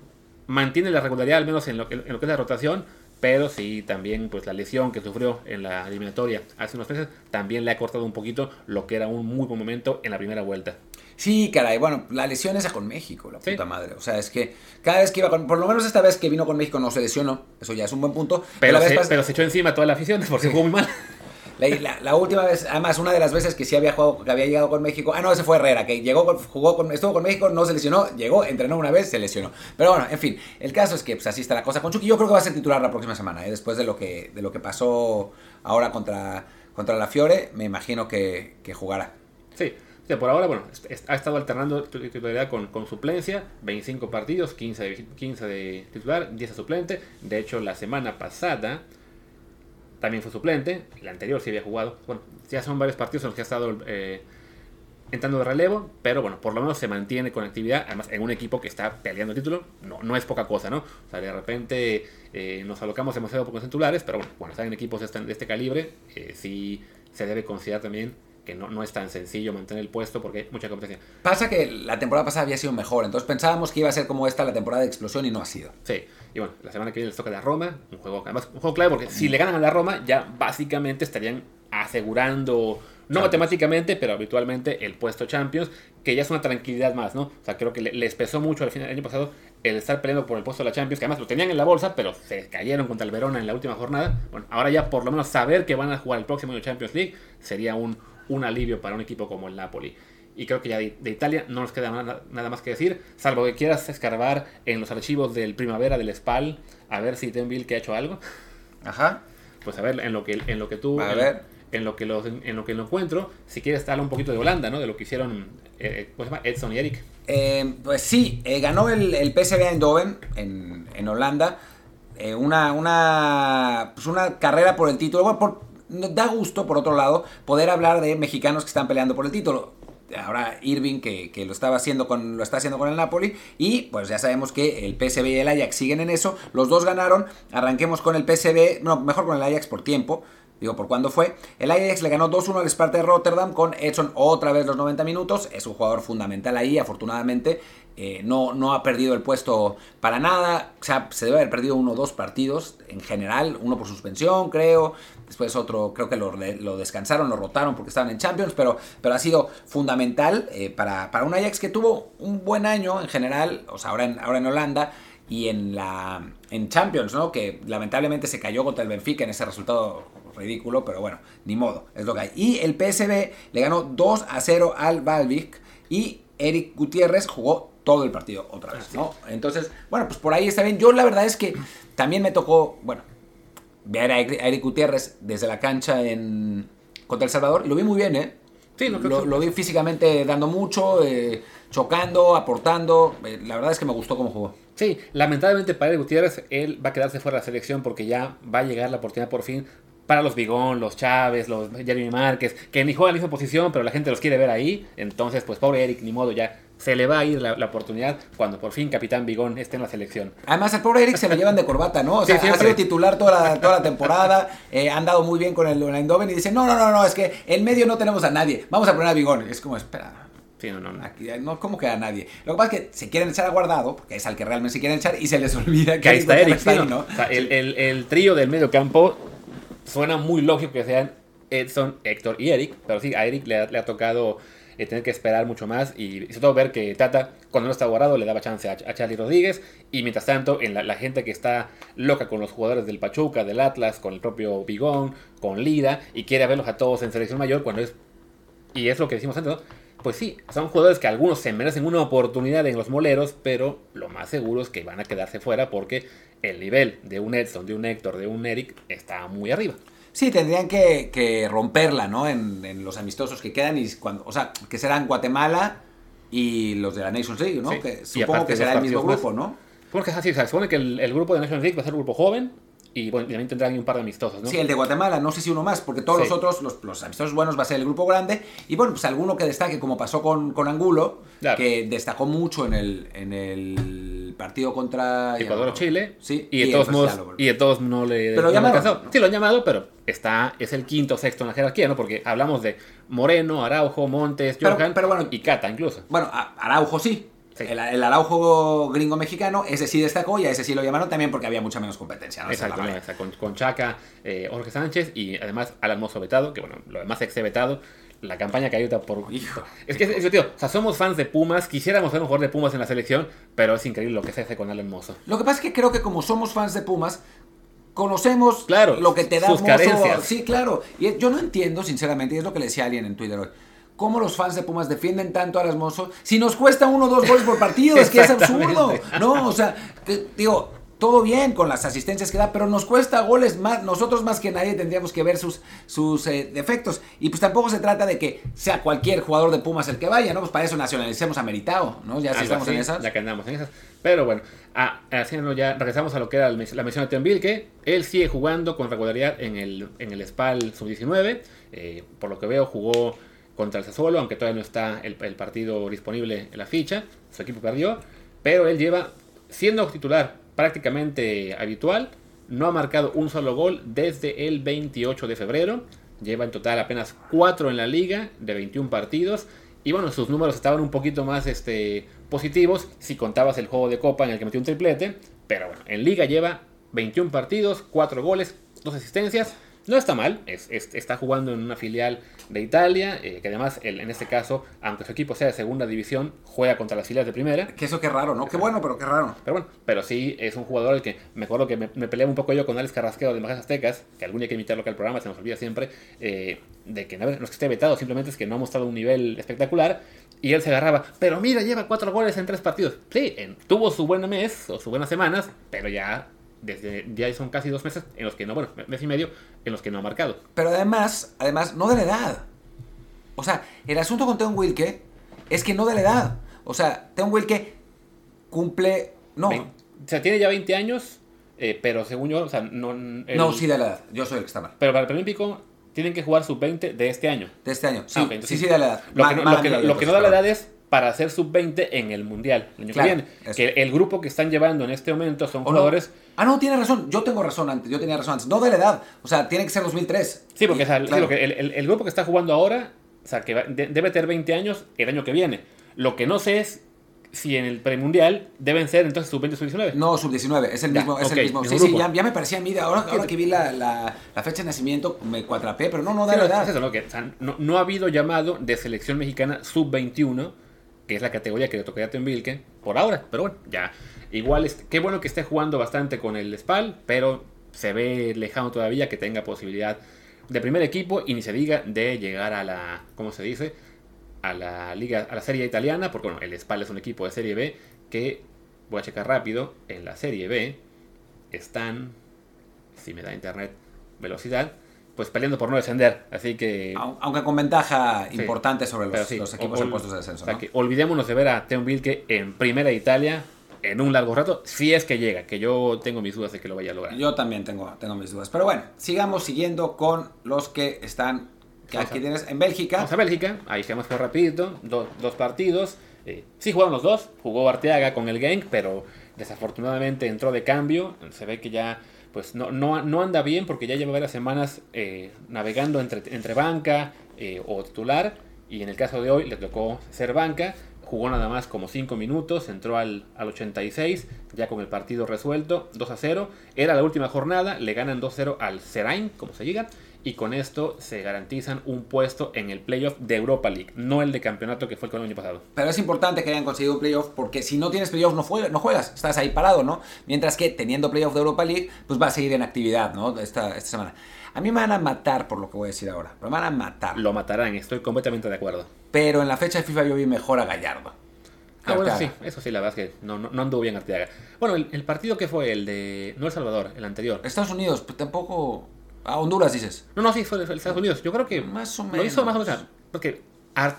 mantiene la regularidad, al menos en lo, en lo que es la rotación, pero sí también pues la lesión que sufrió en la eliminatoria hace unos meses también le ha cortado un poquito lo que era un muy buen momento en la primera vuelta. Sí, caray, bueno, la lesión esa con México, la Sí. puta madre. O sea, es que cada vez que iba con. Por lo menos esta vez que vino con México no se lesionó. Eso ya es un buen punto. Pero, la, vez se, pas- pero se echó encima toda la afición porque jugó muy mal. la, la- la última vez, además, una de las veces que sí había jugado, que había llegado con México. Ah, no, ese fue Herrera, que llegó, jugó con, estuvo con México, no se lesionó, llegó, entrenó una vez, se lesionó. Pero bueno, en fin, el caso es que pues, así está la cosa con Chucky. Yo creo que va a ser titular la próxima semana, ¿eh? después de lo que, de lo que pasó ahora contra, contra la Fiore, me imagino que, que jugará. Sí, sí, por ahora, bueno, ha estado alternando tu- titularidad con, con suplencia, 25 partidos, 15 de, 15 de titular, 10 de suplente. De hecho, la semana pasada también fue suplente, la anterior sí había jugado. Bueno, ya son varios partidos en los que ha estado eh, entrando de relevo, pero bueno, por lo menos se mantiene con actividad, además en un equipo que está peleando el título, no, no es poca cosa, ¿no? O sea, de repente eh, nos alocamos demasiado pocos titulares, pero bueno, cuando están en equipos de este, de este calibre, eh, sí se debe considerar también que no, no es tan sencillo mantener el puesto porque hay mucha competencia. Pasa que la temporada pasada había sido mejor, entonces pensábamos que iba a ser como esta la temporada de explosión y no ha sido. Sí, y bueno, la semana que viene les toca la Roma, un juego, además, un juego clave porque si le ganan a la Roma, ya básicamente estarían asegurando, no Champions. matemáticamente, pero habitualmente el puesto Champions, que ya es una tranquilidad más, ¿no? O sea, creo que le- les pesó mucho al final del año pasado el estar peleando por el puesto de la Champions, que además lo tenían en la bolsa, pero se cayeron contra el Verona en la última jornada. Bueno, ahora ya por lo menos saber que van a jugar el próximo año Champions League sería un, un alivio para un equipo como el Napoli. Y creo que ya de, Italia no nos queda nada, nada, más que decir, salvo que quieras escarbar en los archivos del Primavera del SPAL, a ver si Tenville que ha hecho algo. Ajá. Pues a ver, en lo que, en lo que tú... A en, ver. En lo, que lo, en lo que lo encuentro, si quieres hablar un poquito de Holanda, ¿no? De lo que hicieron eh, ¿cómo se llama? Edson y Eric. Eh, pues sí, eh, ganó el, el PSV Eindhoven en, en Holanda. Eh, una, una, pues una carrera por el título. Bueno, por, da gusto, por otro lado, poder hablar de mexicanos que están peleando por el título ahora Irving que, que, lo estaba haciendo con lo está haciendo con el Napoli y pues ya sabemos que el PSV y el Ajax siguen en eso los dos ganaron arranquemos con el PSV no mejor con el Ajax por tiempo Digo, ¿por cuándo fue? El Ajax le ganó 2-1 al Sparta de Rotterdam con Edson otra vez los 90 minutos. Es un jugador fundamental ahí, afortunadamente. Eh, no, no ha perdido el puesto para nada. O sea, se debe haber perdido uno o dos partidos en general. Uno por suspensión, creo. Después otro, creo que lo, lo descansaron, lo rotaron porque estaban en Champions. Pero, pero ha sido fundamental eh, para, para un Ajax que tuvo un buen año en general. O sea, ahora en, ahora en Holanda y en la en Champions, ¿no? Que lamentablemente se cayó contra el Benfica en ese resultado ridículo, pero bueno, ni modo, es lo que hay. Y el PSV le ganó 2 a 0 al Valvik y Eric Gutiérrez jugó todo el partido otra vez, ¿no? Entonces, bueno, pues por ahí está bien. Yo la verdad es que también me tocó, bueno, ver a Eric Gutiérrez desde la cancha en contra El Salvador, lo vi muy bien, ¿eh? Sí, no, lo, lo, vi físicamente dando mucho, eh, chocando, aportando. Eh, la verdad es que me gustó cómo jugó. Sí, lamentablemente para Eric Gutiérrez, él va a quedarse fuera de la selección porque ya va a llegar la oportunidad por fin para los Bigón, los Chávez, los Jeremy Márquez, que ni juegan en la misma posición, pero la gente los quiere ver ahí. Entonces, pues pobre Eric, ni modo, ya se le va a ir la, la, oportunidad cuando por fin Capitán Bigón esté en la selección. Además, al pobre Eric se lo llevan de corbata, ¿no? O sea, sí, ha sido titular toda la, toda la temporada, eh, han dado muy bien con el Eindhoven y dicen, no, no, no, no, es que en medio no tenemos a nadie, vamos a poner a Bigón. Es como, espera. Sí, no, no, no. Aquí, no ¿Cómo que a nadie? Lo que pasa es que se quieren echar a guardado, porque es al que realmente se quieren echar, y se les olvida que, ahí está Eric. Ahí, ¿no? O sea, el, el, el trío del medio campo suena muy lógico que sean Edson, Héctor y Eric, pero sí, a Eric le ha, le ha tocado eh, tener que esperar mucho más y, sobre todo ver que Tata, cuando no está guardado, le daba chance a, a Charlie Rodríguez y mientras tanto, en la, gente que está loca con los jugadores del Pachuca, del Atlas, con el propio Bigón, con Lira y quiere verlos a todos en selección mayor cuando es... Y es lo que decimos antes. Pues sí, son jugadores que algunos se merecen una oportunidad en los moleros, pero lo más seguro es que van a quedarse fuera porque el nivel de un Edson, de un Héctor, de un Eric está muy arriba. Sí, tendrían que, que romperla, ¿no? En, en, los amistosos que quedan y cuando, o sea, que serán Guatemala y los de la Nations League, ¿no? Sí. Que supongo que será el mismo grupo, ¿no? Porque es así, se supone que el, el, grupo de Nations League va a ser un grupo joven y bueno, también tendrán un par de amistosos, ¿no? Sí, el de Guatemala, no sé si uno más, porque todos sí. los otros, los, los, amistosos buenos va a ser el grupo grande. Y bueno, pues alguno que destaque, como pasó con, con Angulo, claro. que destacó mucho en el, en el partido contra Ecuador o Chile. Sí, y, de todos modos, y de todos no le pero no alcanzó. Sí, lo han llamado, pero está, es el quinto sexto en la jerarquía, ¿no? Porque hablamos de Moreno, Araujo, Montes, Johan pero, pero bueno, y Cata incluso. Bueno, Araujo sí, Sí. El, el, Araujo gringo mexicano, ese sí destacó y a ese sí lo llamaron también porque había mucha menos competencia. ¿no? Exacto, no, exacto. Con, con, Chaca, eh, Jorge Sánchez y además Alan Mozo vetado, que bueno, lo demás ex vetado. La campaña que ayuda por. Hijo. Es que, es, es, tío, o sea, somos fans de Pumas, quisiéramos ser un jugador de Pumas en la selección, pero es increíble lo que se hace con Alan Mozo. Lo que pasa es que creo que como somos fans de Pumas, conocemos claro, lo que te da sus Mozo. carencias. Sí, claro. Y yo no entiendo, sinceramente, y es lo que le decía alguien en Twitter hoy cómo los fans de Pumas defienden tanto a Hermoso si nos cuesta uno o dos goles por partido, es que es absurdo, ¿no? O sea, digo, todo bien con las asistencias que da, pero nos cuesta goles más, nosotros más que nadie tendríamos que ver sus, sus eh, defectos. Y pues tampoco se trata de que sea cualquier jugador de Pumas el que vaya, ¿no? Pues para eso nacionalicemos a Meritao, ¿no? Ya si estamos así, en esas. Ya que andamos en esas. Pero bueno, ah, haciendo ya, regresamos a lo que era la mención de Tenville, que él sigue jugando con regularidad en el, en el SPAL Sub-19. Eh, por lo que veo, jugó contra el Sassuolo, aunque todavía no está el, el, partido disponible en la ficha, su equipo perdió, pero él lleva, siendo titular prácticamente habitual, no ha marcado un solo gol desde el 28 de febrero, lleva en total apenas 4 en la liga de 21 partidos, y bueno, sus números estaban un poquito más este, positivos si contabas el juego de copa en el que metió un triplete, pero bueno, en liga lleva 21 partidos, 4 goles, 2 asistencias, No está mal, es, es- está jugando en una filial de Italia, eh, que además, en este caso, aunque su equipo sea de segunda división, juega contra las filiales de primera. Que eso qué raro, ¿no? Qué bueno, pero qué raro. Pero bueno, pero sí es un jugador al que me acuerdo que me, me peleaba un poco yo con Alex Carrasqueo de Majas Aztecas, que algún día hay que invitarlo acá al programa, se nos olvida siempre, eh, de que no no es que esté vetado, simplemente es que no ha mostrado un nivel espectacular. Y él se agarraba, pero mira, lleva cuatro goles en tres partidos. Sí, en- tuvo su buen mes o sus buenas semanas, pero ya desde ya son casi dos meses en los que no, bueno, mes y medio en los que no ha marcado. Pero además, además, no de la edad. O sea, el asunto con Teon Wilke es que no de la edad. O sea, Teon Wilke cumple. No, Vein- o sea, tiene ya 20 años, eh, pero según yo, o sea, no. el- no, sí de la edad. Yo soy el que está mal. Pero para el preolímpico tienen que jugar sub-20 de este año. De este año. Sí, Ah, entonces sí, sí, de la edad. Lo Ma- que, no, mala lo que no- mía, lo que no da la edad es para hacer sub-20 en el Mundial el año Claro, que viene. eso. Que el grupo que están llevando en este momento son jugadores... Ah, no, tiene razón. Yo tengo razón antes. Yo tenía razón antes. No de la edad. O sea, tiene que ser 2003. Sí, porque Y- o sea, sí, claro. que el, el- el grupo que está jugando ahora, o sea, que va- de- debe tener 20 años el año que viene. Lo que no sé es si en el premundial deben ser entonces sub-20 sub-19. No, sub-19, es el Ya, mismo, es el mismo. Sí, sí, ya, ya me parecía a mí, de ahora, ahora que vi la, la, la fecha de nacimiento, me cuatrapé, pero no, no Sí, no, la edad. es eso, ¿no? Que, o sea, no, no ha habido llamado de selección mexicana sub-21, que es la categoría que le tocaría a Tim Wilke, por ahora. Pero bueno, ya. Igual, es, qué bueno que esté jugando bastante con el Spal, pero se ve lejano todavía que tenga posibilidad de primer equipo y ni se diga de llegar a la, ¿cómo se dice? A la liga, a la serie italiana, porque bueno, el Spal es un equipo de serie B que, voy a checar rápido, en la serie B están, si me da internet velocidad, pues peleando por no descender. Así que. Au- Aunque con ventaja Sí, importante sobre los, sí, los equipos en puestos de descenso. o sea ¿no? que olvidémonos de ver a Teon Wilke en primera Italia en un largo rato, si es que llega, que yo tengo mis dudas de que lo vaya a lograr. Yo también tengo, tengo mis dudas. Pero bueno, sigamos siguiendo con los que están. Que aquí a- tienes en Bélgica. Vamos a Bélgica, ahí se fue rapidito, do- dos partidos. Eh, sí jugaron los dos, jugó Arteaga con el Genk, pero desafortunadamente entró de cambio. Se ve que ya pues no, no, no anda bien porque ya lleva varias semanas eh, navegando entre, entre banca eh, o titular. Y en el caso de hoy le tocó ser banca. Jugó nada más como 5 minutos, entró al, al 86, ya con el partido resuelto, 2 a 0. Era la última jornada, le ganan 2 a 0 al Serain, como se diga, y con esto se garantizan un puesto en el playoff de Europa League, no el de campeonato que fue el año pasado. Pero es importante que hayan conseguido un playoff porque si no tienes playoff no, juegas, no juegas, estás ahí parado, ¿no? Mientras que teniendo playoff de Europa League, pues va a seguir en actividad, ¿no? Esta, esta semana. A mí me van a matar por lo que voy a decir ahora, me van a matar. Lo matarán, estoy completamente de acuerdo. Pero en la fecha de FIFA yo vi mejor a Gallardo. Ah, bueno, sí, eso sí, la verdad es que no, no, no anduvo bien Arteaga. Bueno, el, el partido que fue el de, no El Salvador, el anterior. Estados Unidos, pues tampoco... A Honduras dices. No, no, sí, fue de Estados Unidos. Yo creo que Más o lo hizo menos. más o menos. Porque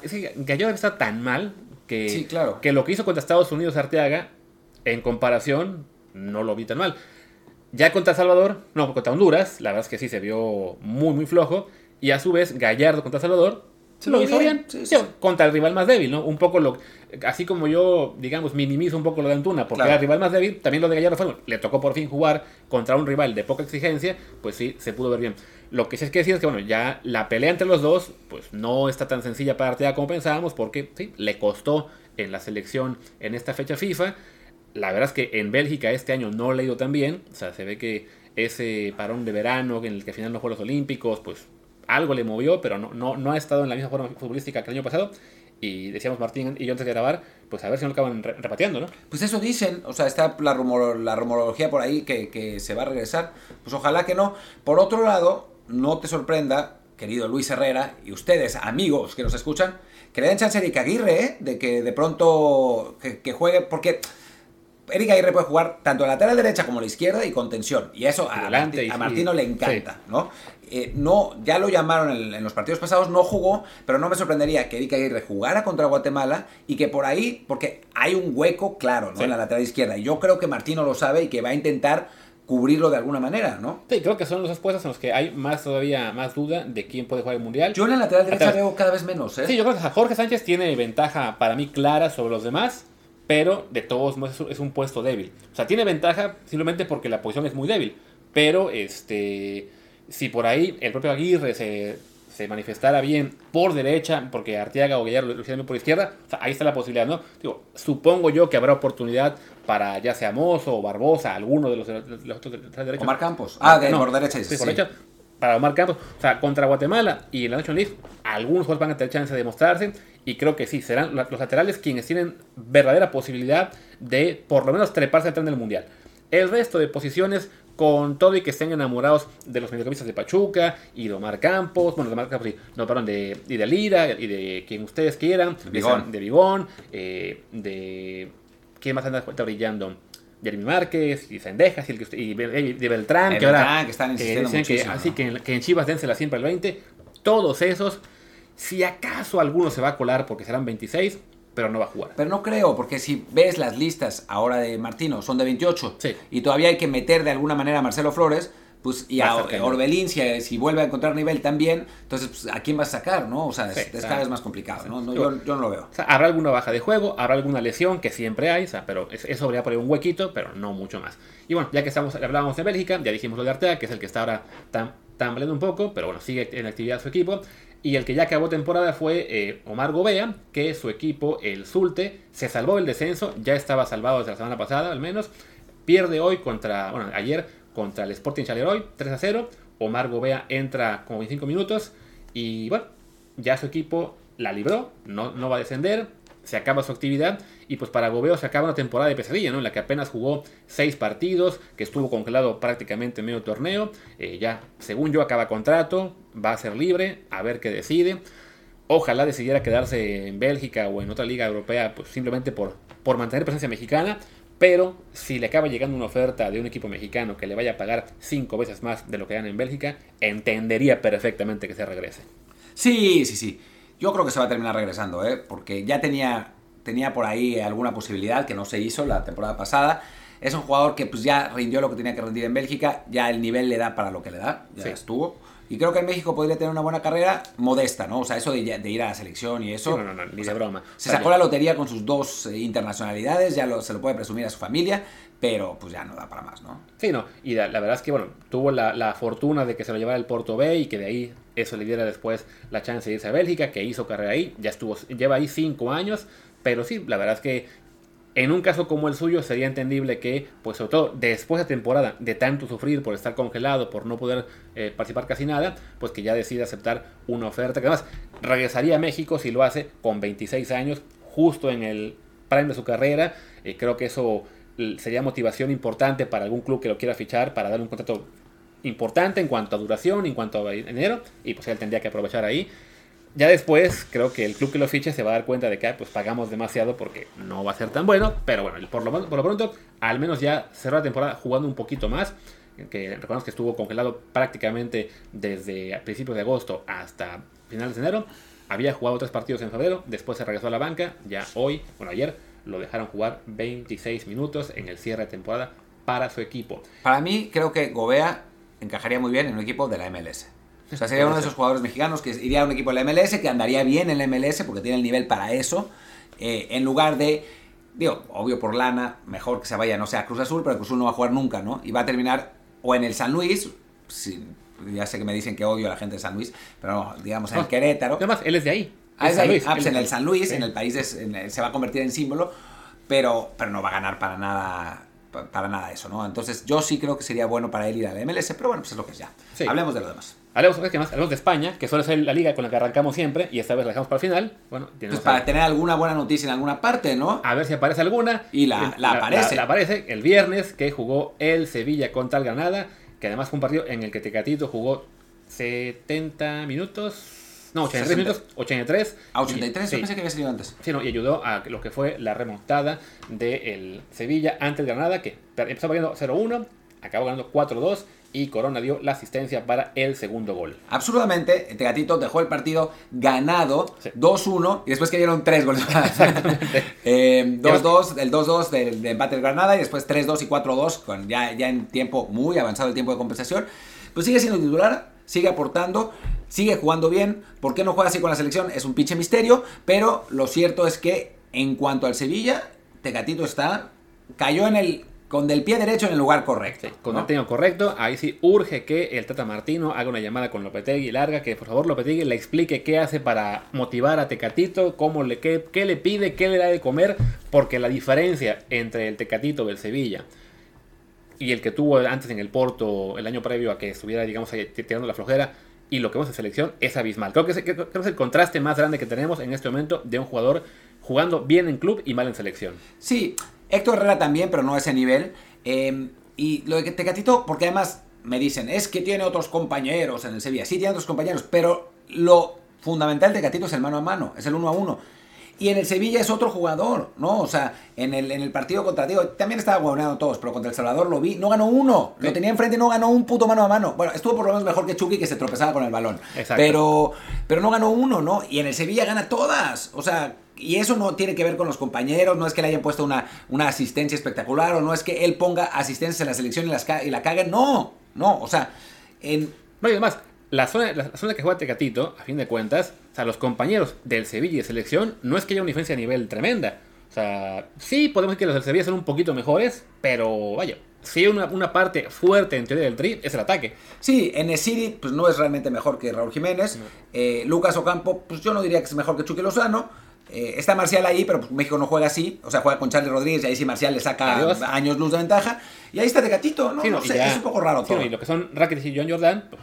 es que Gallardo está tan mal que, Sí, claro. que lo que hizo contra Estados Unidos Arteaga, en comparación, no lo vi tan mal. Ya contra Salvador, no, contra Honduras, la verdad es que sí se vio muy, muy flojo. Y a su vez, Gallardo contra Salvador, Sí, lo hizo bien, sí, Sí. Contra el rival más débil, ¿no? Un poco lo. Así como yo, digamos, minimizo un poco lo de Antuna, porque Claro. era el rival más débil, también lo de Gallardo fue. le tocó por fin jugar contra un rival de poca exigencia, pues sí, se pudo ver bien. Lo que sí es que decir es que, bueno, ya la pelea entre los dos, pues no está tan sencilla para Arteaga como pensábamos, porque sí, le costó en la selección en esta fecha FIFA. La verdad es que en Bélgica este año no le ha ido tan bien. O sea, se ve que ese parón de verano en el que al final no fue los Olímpicos, pues algo le movió, pero no, no, no ha estado en la misma forma futbolística que el año pasado. Y decíamos Martín y yo antes de grabar, pues a ver si no lo acaban re- repateando, ¿no? Pues eso dicen, o sea, está la, rumor, la rumorología por ahí que, que se va a regresar. Pues ojalá que no. Por otro lado, no te sorprenda, querido Luis Herrera, y ustedes, amigos que nos escuchan, que le den chance a Eric Aguirre, ¿eh? De que de pronto que, que juegue, porque Eric Aguirre puede jugar tanto a la lateral derecha como a la izquierda y con tensión. Y eso a, y- a Martino le encanta, ¿no? Eh, no, ya lo llamaron en, en los partidos pasados, no jugó, pero no me sorprendería que Eric Aguirre jugara contra Guatemala y que por ahí, porque hay un hueco claro, ¿no? Sí. En la lateral izquierda. Y yo creo que Martino lo sabe y que va a intentar cubrirlo de alguna manera, ¿no? Sí, creo que son los dos puestos en los que hay más todavía más duda de quién puede jugar el Mundial. Yo en la lateral derecha veo cada vez menos, ¿eh? Sí, yo creo que Jorge Sánchez tiene ventaja para mí clara sobre los demás, pero de todos modos es un puesto débil. O sea, tiene ventaja simplemente porque la posición es muy débil. Pero este si por ahí el propio Aguirre se, se manifestara bien por derecha, porque Arteaga o Gallardo lo hicieron bien por izquierda, o sea, ahí está la posibilidad, ¿no? Digo, supongo yo que habrá oportunidad para ya sea Mozo o Barbosa, alguno de los, de los otros de- de- derechos. Omar Campos. Ah, de No, por derecha Sí, por derecha. para Omar Campos. O sea, contra Guatemala y en la National League, algunos jugadores van a tener chance de mostrarse. Y creo que sí, serán los laterales quienes tienen verdadera posibilidad de por lo menos treparse al tren del Mundial. El resto de posiciones, con todo y que estén enamorados de los mediocampistas de Pachuca y de Omar Campos, bueno, de Omar Campos, no, perdón, de, y de Lira y de quien ustedes quieran, de Vigón, eh, de. ¿Quién más anda brillando? Jeremy Márquez y Sendejas y, el y, de Beltrán, que ahora que están insistiendo que, así que, que, en Chivas la siempre el 20, todos esos, si acaso alguno se va a colar porque serán 26, pero no va a jugar. Pero no creo, porque si ves las listas ahora de Martino, son de 28, y todavía hay que meter de alguna manera a Marcelo Flores, pues, y a, Orbelín, si, vuelve a encontrar nivel también, entonces, pues, ¿a quién vas a sacar, no? O sea, es, cada vez más complicado, ¿no? yo, no lo veo. habrá alguna baja de juego, habrá alguna lesión, que siempre hay, o sea, pero eso habría por un huequito, pero no mucho más. Y bueno, ya que estamos, hablábamos de Bélgica, ya dijimos lo de Artea, que es el que está ahora tan tambaleando un poco, pero bueno, sigue en actividad su equipo. Y el que ya acabó temporada fue eh, Omar Gobea, que su equipo, el Zulte, se salvó del descenso, ya estaba salvado desde la semana pasada al menos. Pierde hoy contra, bueno, ayer contra el Sporting Chaleroy, 3 a 0. Omar Gobea entra como 25 minutos y bueno, ya su equipo la libró, no, no va a descender, se acaba su actividad y pues para Gobeo se acaba una temporada de pesadilla, ¿no? En la que apenas jugó 6 partidos, que estuvo congelado prácticamente medio torneo, eh, ya según yo acaba contrato, va a ser libre, a ver qué decide. Ojalá decidiera quedarse en Bélgica o en otra liga europea, pues simplemente por, por mantener presencia mexicana, pero si le acaba llegando una oferta de un equipo mexicano que le vaya a pagar cinco veces más de lo que gana en Bélgica, entendería perfectamente que se regrese. Sí, sí, sí. Yo creo que se va a terminar regresando, ¿eh? porque ya tenía, tenía por ahí alguna posibilidad que no se hizo la temporada pasada. Es un jugador que pues ya rindió lo que tenía que rendir en Bélgica, ya el nivel le da para lo que le da, ya estuvo. Y creo que en México podría tener una buena carrera modesta, ¿no? O sea, eso de, ir a la selección y eso. no, no, no, ni de broma. Se sacó la lotería con sus dos eh, internacionalidades, ya lo, se lo puede presumir a su familia, pero pues ya no da para más, ¿no? Sí, no. Y la, verdad es que, bueno, tuvo la, fortuna de que se lo llevara el Porto B y que de ahí eso le diera después la chance de irse a Bélgica, que hizo carrera ahí, ya estuvo, lleva ahí cinco años, pero sí, la verdad es que en un caso como el suyo sería entendible que, pues sobre todo después de temporada, de tanto sufrir por estar congelado, por no poder eh, participar casi nada, pues que ya decida aceptar una oferta que además regresaría a México si lo hace con 26 años, justo en el prime de su carrera. Eh, creo que eso sería motivación importante para algún club que lo quiera fichar para darle un contrato importante en cuanto a duración, en cuanto a dinero, y pues él tendría que aprovechar ahí. Ya después, creo que el club que lo fiche se va a dar cuenta de que pues pagamos demasiado porque no va a ser tan bueno. Pero bueno, por lo, por lo pronto, al menos ya cerró la temporada jugando un poquito más. Que recordamos que estuvo congelado prácticamente desde principios de agosto hasta finales de enero. Había jugado tres partidos en febrero, después se regresó a la banca. Ya hoy, bueno, ayer lo dejaron jugar 26 minutos en el cierre de temporada para su equipo. Para mí, creo que Gobea encajaría muy bien en un equipo de la MLS. O sea, sería uno de esos jugadores mexicanos que iría a un equipo de la MLS, que andaría bien en la MLS porque tiene el nivel para eso, eh, en lugar de, digo, obvio por lana, mejor que se vaya, no sé, a Cruz Azul, pero Cruz Azul no va a jugar nunca, ¿no? Y va a terminar o en el San Luis, ya sé que me dicen que odio a la gente de San Luis, pero no, digamos en el Querétaro. Además, él es de ahí. Ah, es ahí. Ah, pues en el San Luis, en el país se va a convertir en símbolo, pero, pero no va a ganar para nada para nada eso, ¿no? Entonces yo sí creo que sería bueno para él ir a la MLS, pero bueno, pues es lo que es ya. Hablemos de lo demás. Hablemos, más? Hablemos de España, que suele ser la liga con la que arrancamos siempre y esta vez la dejamos para el final. Bueno, pues para tener alguna buena noticia en alguna parte, ¿no? A ver si aparece alguna. Y la, la, aparece. La, aparece el viernes que jugó el Sevilla contra el Granada, que además fue un partido en el que Tecatito jugó 70 minutos, no, 83 minutos, 83. ¿A 83? Yo pensé que había salido antes. Sí, no, y ayudó a lo que fue la remontada del Sevilla ante el Granada, que empezó perdiendo 0-1, acabó ganando 4-2 y Corona dio la asistencia para el segundo gol. Absurdamente, este gatito dejó el partido ganado 2-1 y después dieron 3 goles. eh, 2-2, el 2-2 del de empate del Granada y después 3-2 y 4-2, ya, ya en tiempo muy avanzado el tiempo de compensación. Pues sigue siendo titular, sigue aportando, sigue jugando bien. ¿Por qué no juega así con la selección? Es un pinche misterio, pero lo cierto es que en cuanto al Sevilla, Tecatito está, cayó en el con del pie derecho en el lugar correcto. con el tengo correcto. Ahí sí urge que el Tata Martino haga una llamada con Lopetegui larga, que por favor Lopetegui le explique qué hace para motivar a Tecatito, cómo le, qué, qué le pide, qué le da de comer, porque la diferencia entre el Tecatito del Sevilla y el que tuvo antes en el Porto el año previo a que estuviera, digamos, ahí tirando la flojera, y lo que vemos en selección es abismal. Creo que, es, creo que es el contraste más grande que tenemos en este momento de un jugador jugando bien en club y mal en selección. Sí, Héctor Herrera también, pero no a ese nivel. Eh, y lo de Tecatito, porque además me dicen, es que tiene otros compañeros en el Sevilla. Sí, tiene otros compañeros, pero lo fundamental de Tecatito es el mano a mano, es el uno a uno. Y en el Sevilla es otro jugador, ¿no? O sea, en el, en el partido contra Diego también estaba guaponeando todos, pero contra El Salvador lo vi, no ganó uno. Lo tenía enfrente y no ganó un puto mano a mano. Bueno, estuvo por lo menos mejor que Chucky que se tropezaba con el balón. Exacto. Pero, pero no ganó uno, ¿no? Y en el Sevilla gana todas. O sea, y eso no tiene que ver con los compañeros, no es que le hayan puesto una, una asistencia espectacular, o no es que él ponga asistencias en la selección y, las, y la cague. No, no, o sea, en, No, y además, la zona, la zona que juega Tecatito, a fin de cuentas, o sea, los compañeros del Sevilla y de selección, no es que haya una diferencia a nivel tremenda. O sea, sí podemos decir que los del Sevilla son un poquito mejores, pero vaya, hay una, una parte fuerte en teoría del tri, es el ataque. Sí, en el City, pues no es realmente mejor que Raúl Jiménez. Eh, Lucas Ocampo, pues yo no diría que es mejor que Chucky Lozano. Eh, está Marcial ahí, pero pues, México no juega así. O sea, juega con Charlie Rodríguez y ahí sí Marcial le saca Adiós. años luz de ventaja. Y ahí está Tecatito, ¿no? Sí, no y sé, ya- es un poco raro sí, todo. y lo que son Rakitic y John Jordan, pues,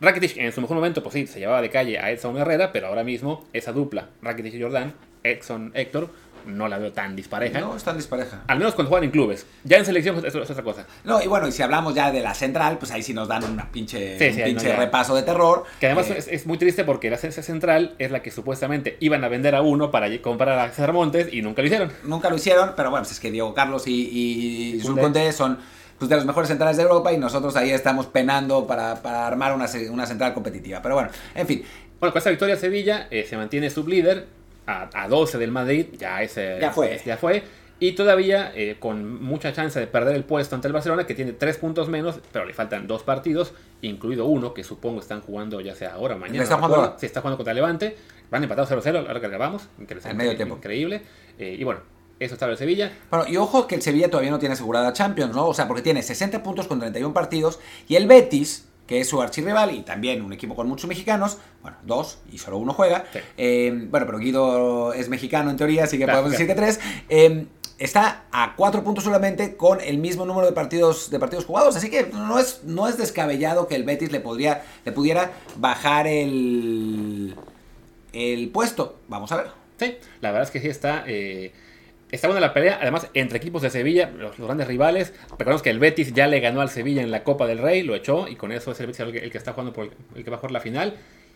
Rakitic en su mejor momento, pues sí, se llevaba de calle a Edson Herrera, pero ahora mismo esa dupla, Rakitic y Jordan, Edson Héctor, no la veo tan dispareja. No, están dispareja. Al menos cuando juegan en clubes. Ya en selección pues, eso es otra cosa. No, y bueno, y si hablamos ya de la central, pues ahí sí nos dan una pinche, Sí, un sí, no, pinche ya. repaso de terror. Que además Eh, es, es muy triste porque la central es la que supuestamente iban a vender a uno para comprar a César Montes y nunca lo hicieron. Nunca lo hicieron, pero bueno, pues es que Diego Carlos y, y, son pues, de los mejores centrales de Europa y nosotros ahí estamos penando para, para armar una, una central competitiva. Pero bueno, en fin, Bueno, con esta victoria Sevilla eh, se mantiene sublíder a, a 12 del Madrid, ya, es, eh, Ya fue. ya fue. Y todavía eh, con mucha chance de perder el puesto ante el Barcelona, que tiene 3 puntos menos, pero le faltan dos partidos, incluido uno que supongo están jugando ya sea ahora o mañana. ¿Le están no jugando? Sí, está jugando contra Levante. Van empatados 0-0, ahora que grabamos. Increíble, En medio tiempo. Increíble. Eh, y bueno, eso está en Sevilla. Bueno, y ojo que el Sevilla todavía no tiene asegurada Champions, ¿no? O sea, porque tiene 60 puntos con 31 partidos y el Betis, que es su archirrival y también un equipo con muchos mexicanos, bueno, dos y solo uno juega. Sí. eh, bueno, pero Guido es mexicano en teoría, así que Claro, podemos decir que tres. eh, está a cuatro puntos solamente con el mismo número de partidos de partidos jugados, así que no es, no es descabellado que el Betis le podría le pudiera bajar el el puesto. Vamos a ver. Sí, la verdad es que sí está. eh, está buena la pelea. Además, entre equipos de Sevilla, los, grandes rivales. Recordemos que el Betis ya le ganó al Sevilla en la Copa del Rey, lo echó. Y con eso es el Betis el que, está jugando por el, que va a jugar la final.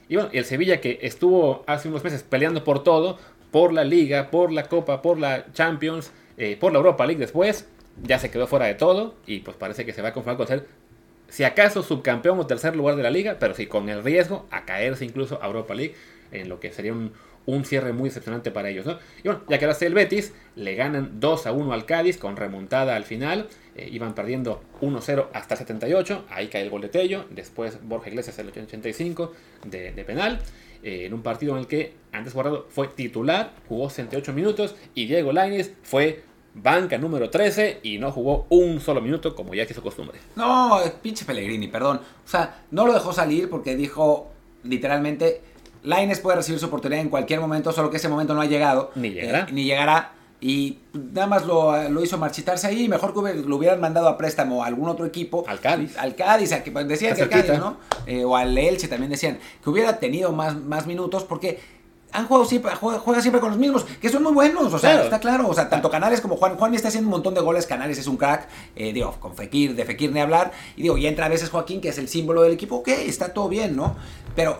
Y bueno, el Sevilla que estuvo hace unos meses peleando por todo: por la Liga, por la Copa, por la Champions, eh, por la Europa League después. Ya se quedó fuera de todo. Y pues parece que se va a conformar con ser. Si acaso subcampeón o tercer lugar de la liga, pero sí con el riesgo a caerse incluso a Europa League, en lo que sería un, un cierre muy decepcionante para ellos. ¿no? Y bueno, ya que ahora el Betis, le ganan 2 a 1 al Cádiz con remontada al final. Eh, iban perdiendo 1-0 hasta el 78. Ahí cae el gol de Tello. Después Borja Iglesias el 85 de, de penal. eh, en un partido en el que antes Guardado fue titular, jugó 68 minutos. Y Diego Lainez fue banca número 13 y no jugó un solo minuto como ya que es su costumbre. No, pinche Pellegrini, perdón. O sea, no lo dejó salir porque dijo literalmente, Laines puede recibir su oportunidad en cualquier momento, solo que ese momento no ha llegado. Ni llegará. Eh, ni llegará. Y nada más lo, lo hizo marchitarse ahí. Mejor que lo hubieran mandado a préstamo a algún otro equipo. Al Cádiz. Al Cádiz, a que, pues, decían que al Cádiz. ¿no? Eh, o al Elche también decían que hubiera tenido más, más minutos porque han jugado siempre, juega, juega siempre con los mismos, que son muy buenos, o sea, Claro. está claro, o sea, tanto Canales como Juan, Juan está haciendo un montón de goles, Canales es un crack, eh, digo, con Fekir, de Fekir ni hablar, y digo, y entra a veces Joaquín, que es el símbolo del equipo, ok, está todo bien, ¿no? Pero,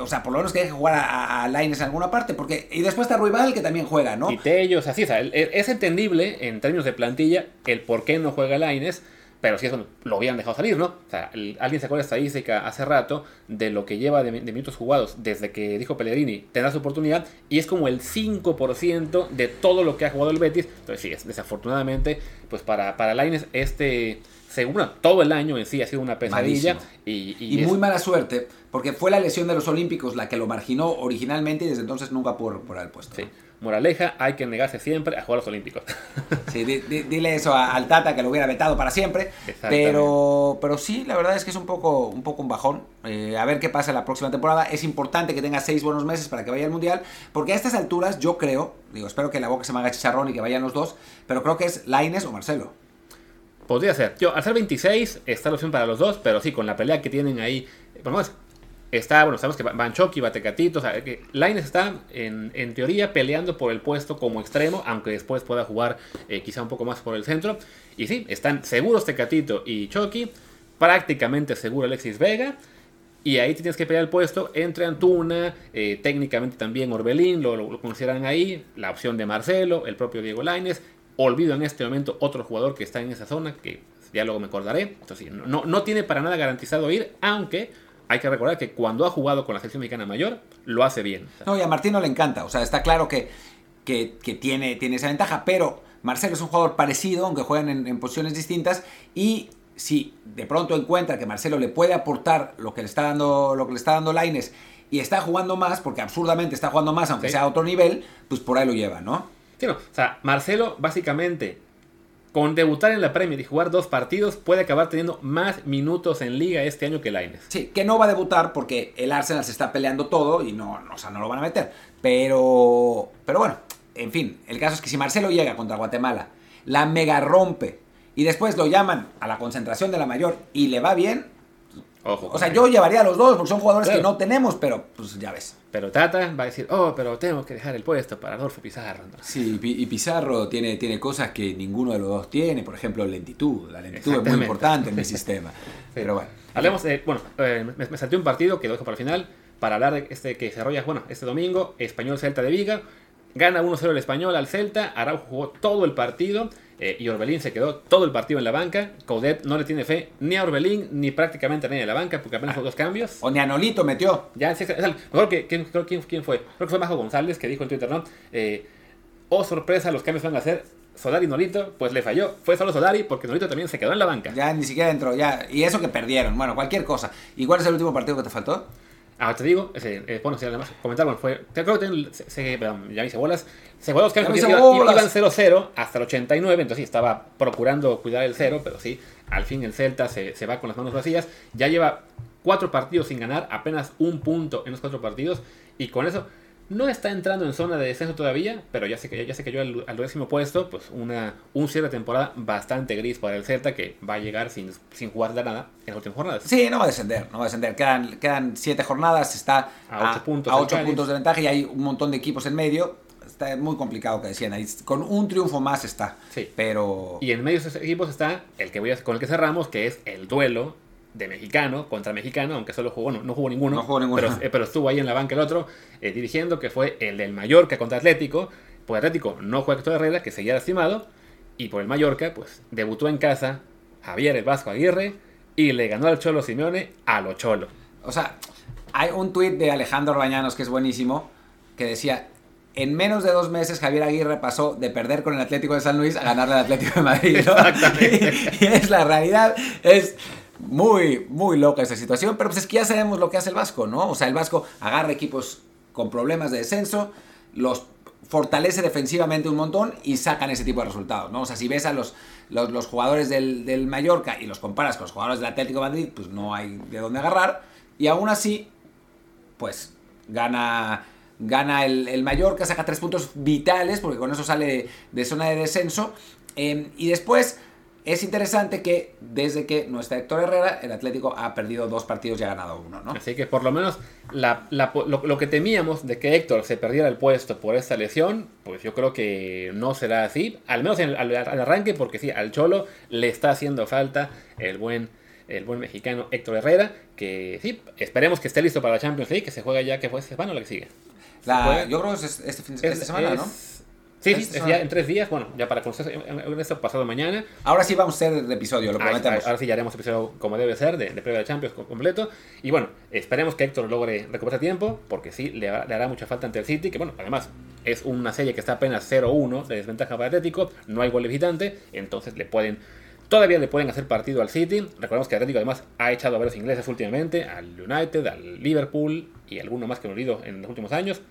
o sea, por lo menos que deje jugar a, a, Lainez en alguna parte, porque, y después está Ruibal, que también juega, ¿no? Y Tellos, así, o sea, es entendible en términos de plantilla el por qué no juega Laines, pero si eso lo habían dejado salir, ¿no? O sea, el- alguien sacó la estadística hace rato de lo que lleva de, minutos jugados desde que dijo Pellegrini tendrá su oportunidad y es como el 5% de todo lo que ha jugado el Betis. Entonces, sí, es, desafortunadamente, pues para, para Laines este, según, bueno, todo el año en sí ha sido una pesadilla y, y Y es- muy mala suerte, porque fue la lesión de los Olímpicos la que lo marginó originalmente y desde entonces nunca por, por el puesto. sí. Moraleja, hay que negarse siempre a jugar a los Olímpicos. Sí, di- di- dile eso a- al Tata que lo hubiera vetado para siempre. Pero, pero sí, la verdad es que es un poco un, poco un bajón. Eh, a ver qué pasa la próxima temporada. Es importante que tenga seis buenos meses para que vaya al Mundial. Porque a estas alturas yo creo, digo, espero que la boca se me haga chicharrón y que vayan los dos, pero creo que es Laines o Marcelo. Podría ser. Yo, al ser 26, está la opción para los dos, pero sí, con la pelea que tienen ahí. Vamos, está, bueno, sabemos que Van Chucky, va Tecatito, o sea, que Lines está en, en, teoría peleando por el puesto como extremo, aunque después pueda jugar eh, quizá un poco más por el centro. Y sí, están seguros Tecatito y Chucky, prácticamente seguro Alexis Vega. Y ahí tienes que pelear el puesto entre Antuna, eh, técnicamente también Orbelín, lo, lo, consideran ahí, la opción de Marcelo, el propio Diego Laines. Olvido en este momento otro jugador que está en esa zona, que ya luego me acordaré. Entonces, no, no tiene para nada garantizado ir, aunque hay que recordar que cuando ha jugado con la selección mexicana mayor, lo hace bien. No, y a Martino le encanta. O sea, está claro que, que, que tiene, tiene esa ventaja, pero Marcelo es un jugador parecido, aunque juegan en, en posiciones distintas. Y si de pronto encuentra que Marcelo le puede aportar lo que le está dando, lo que le está dando Laines y está jugando más, porque absurdamente está jugando más, aunque sí. sea a otro nivel, pues por ahí lo lleva, ¿no? No. O sea, Marcelo básicamente con debutar en la Premier y jugar dos partidos, puede acabar teniendo más minutos en liga este año que Laines. Sí, que no va a debutar porque el Arsenal se está peleando todo y no, no, o sea, no lo van a meter. Pero, pero bueno, en fin, el caso es que si Marcelo llega contra Guatemala, la mega rompe y después lo llaman a la concentración de la mayor y le va bien. Ojo, o sea, yo llevaría a los dos porque son jugadores claro. que no tenemos, pero pues ya ves. Pero Tata va a decir, oh, pero tengo que dejar el puesto para Adolfo Pizarro. ¿no? Sí, y Pizarro tiene, tiene cosas que ninguno de los dos tiene, por ejemplo, lentitud. La lentitud es muy importante en mi sistema. Pero bueno. Hablemos de, bueno, eh, me, me, salté un partido que lo dejo para el final, para hablar de este que se desarrolla, bueno, este domingo, Español Celta de Viga. Gana 1-0 el Español al Celta, Araujo jugó todo el partido. Eh, y Orbelín se quedó todo el partido en la banca. Coudet no le tiene fe ni a Orbelín ni prácticamente a nadie en la banca porque apenas fue dos cambios. O ni a Nolito metió. Ya, sí, mejor que, ¿quién, quién, quién, fue? Creo que fue Majo González que dijo en Twitter, ¿no? Eh, oh, sorpresa, los cambios van a ser Solari y Nolito, pues le falló. Fue solo Solari porque Nolito también se quedó en la banca. Ya ni siquiera entró, ya. Y eso que perdieron. Bueno, cualquier cosa. ¿Y cuál es el último partido que te faltó? Ah, te digo, ese, eh, bueno, si además comentar, bueno, fue, creo que se, se, ya me hice bolas, se fue dos cambios, iban 0-0 hasta el 89, entonces sí, estaba procurando cuidar el cero, pero sí, al fin el Celta se, se va con las manos vacías, ya lleva cuatro partidos sin ganar, apenas un punto en los cuatro partidos, y con eso no está entrando en zona de descenso todavía, pero ya se, ya se cayó al, al décimo puesto, pues una, un cierre de temporada bastante gris para el Celta que va a llegar sin, sin jugar de nada en las últimas jornadas. Sí, no va a descender, no va a descender. Quedan, quedan siete jornadas, está a 8 puntos, a ocho puntos de ventaja y hay un montón de equipos en medio. Está muy complicado que decían ahí. Con un triunfo más está. Sí. Pero. Y en medio de esos equipos está el que voy a, con el que cerramos, que es el duelo de mexicano contra mexicano, aunque solo jugó, no, no jugó ninguno, no jugó ninguno. Pero, eh, pero, estuvo ahí en la banca el otro, eh, dirigiendo, que fue el del Mallorca contra Atlético. Pues Atlético no juega Héctor Herrera, que seguía lastimado, y por el Mallorca, pues debutó en casa Javier el Vasco Aguirre y le ganó al Cholo Simeone a lo Cholo. O sea, hay un tuit de Alejandro Bañanos que es buenísimo, que decía, en menos de dos meses Javier Aguirre pasó de perder con el Atlético de San Luis a ganarle al Atlético de Madrid. ¿no? Exactamente. y, y es la realidad, es muy, muy loca esta situación, pero pues es que ya sabemos lo que hace el Vasco, ¿no? O sea, el Vasco agarra equipos con problemas de descenso, los fortalece defensivamente un montón y sacan ese tipo de resultados, ¿no? O sea, si ves a los, los, los jugadores del, del, Mallorca y los comparas con los jugadores del Atlético Madrid, pues no hay de dónde agarrar, y aún así, pues gana, gana el, el Mallorca, saca tres puntos vitales, porque con eso sale de, zona de descenso, eh, y después es interesante que desde que no está Héctor Herrera, el Atlético ha perdido dos partidos y ha ganado uno, ¿no? Así que por lo menos la, la, lo, lo, que temíamos de que Héctor se perdiera el puesto por esta lesión, pues yo creo que no será así, al menos en, al, al, arranque, porque sí, al Cholo le está haciendo falta el buen, el buen mexicano Héctor Herrera, que sí, esperemos que esté listo para la Champions League, que se juega ya, que fue esta semana o la que sigue. La, yo creo que es este fin de es, esta semana, es, ¿no? Sí, sí, ya en tres días, bueno, ya para conocer en esto pasado mañana. Ahora sí vamos a hacer el episodio, lo prometemos. Ahora, sí ya haremos episodio como debe ser, de, de previa de Champions completo. Y bueno, esperemos que Héctor logre recuperar tiempo, porque sí, le, le, hará mucha falta ante el City, que bueno, además es una serie que está apenas 0-1 de desventaja para Atlético, no hay gol visitante, entonces le pueden... Todavía le pueden hacer partido al City. Recordemos que Atlético además ha echado a ver los ingleses últimamente, al United, al Liverpool y alguno más que me olvido en los últimos años.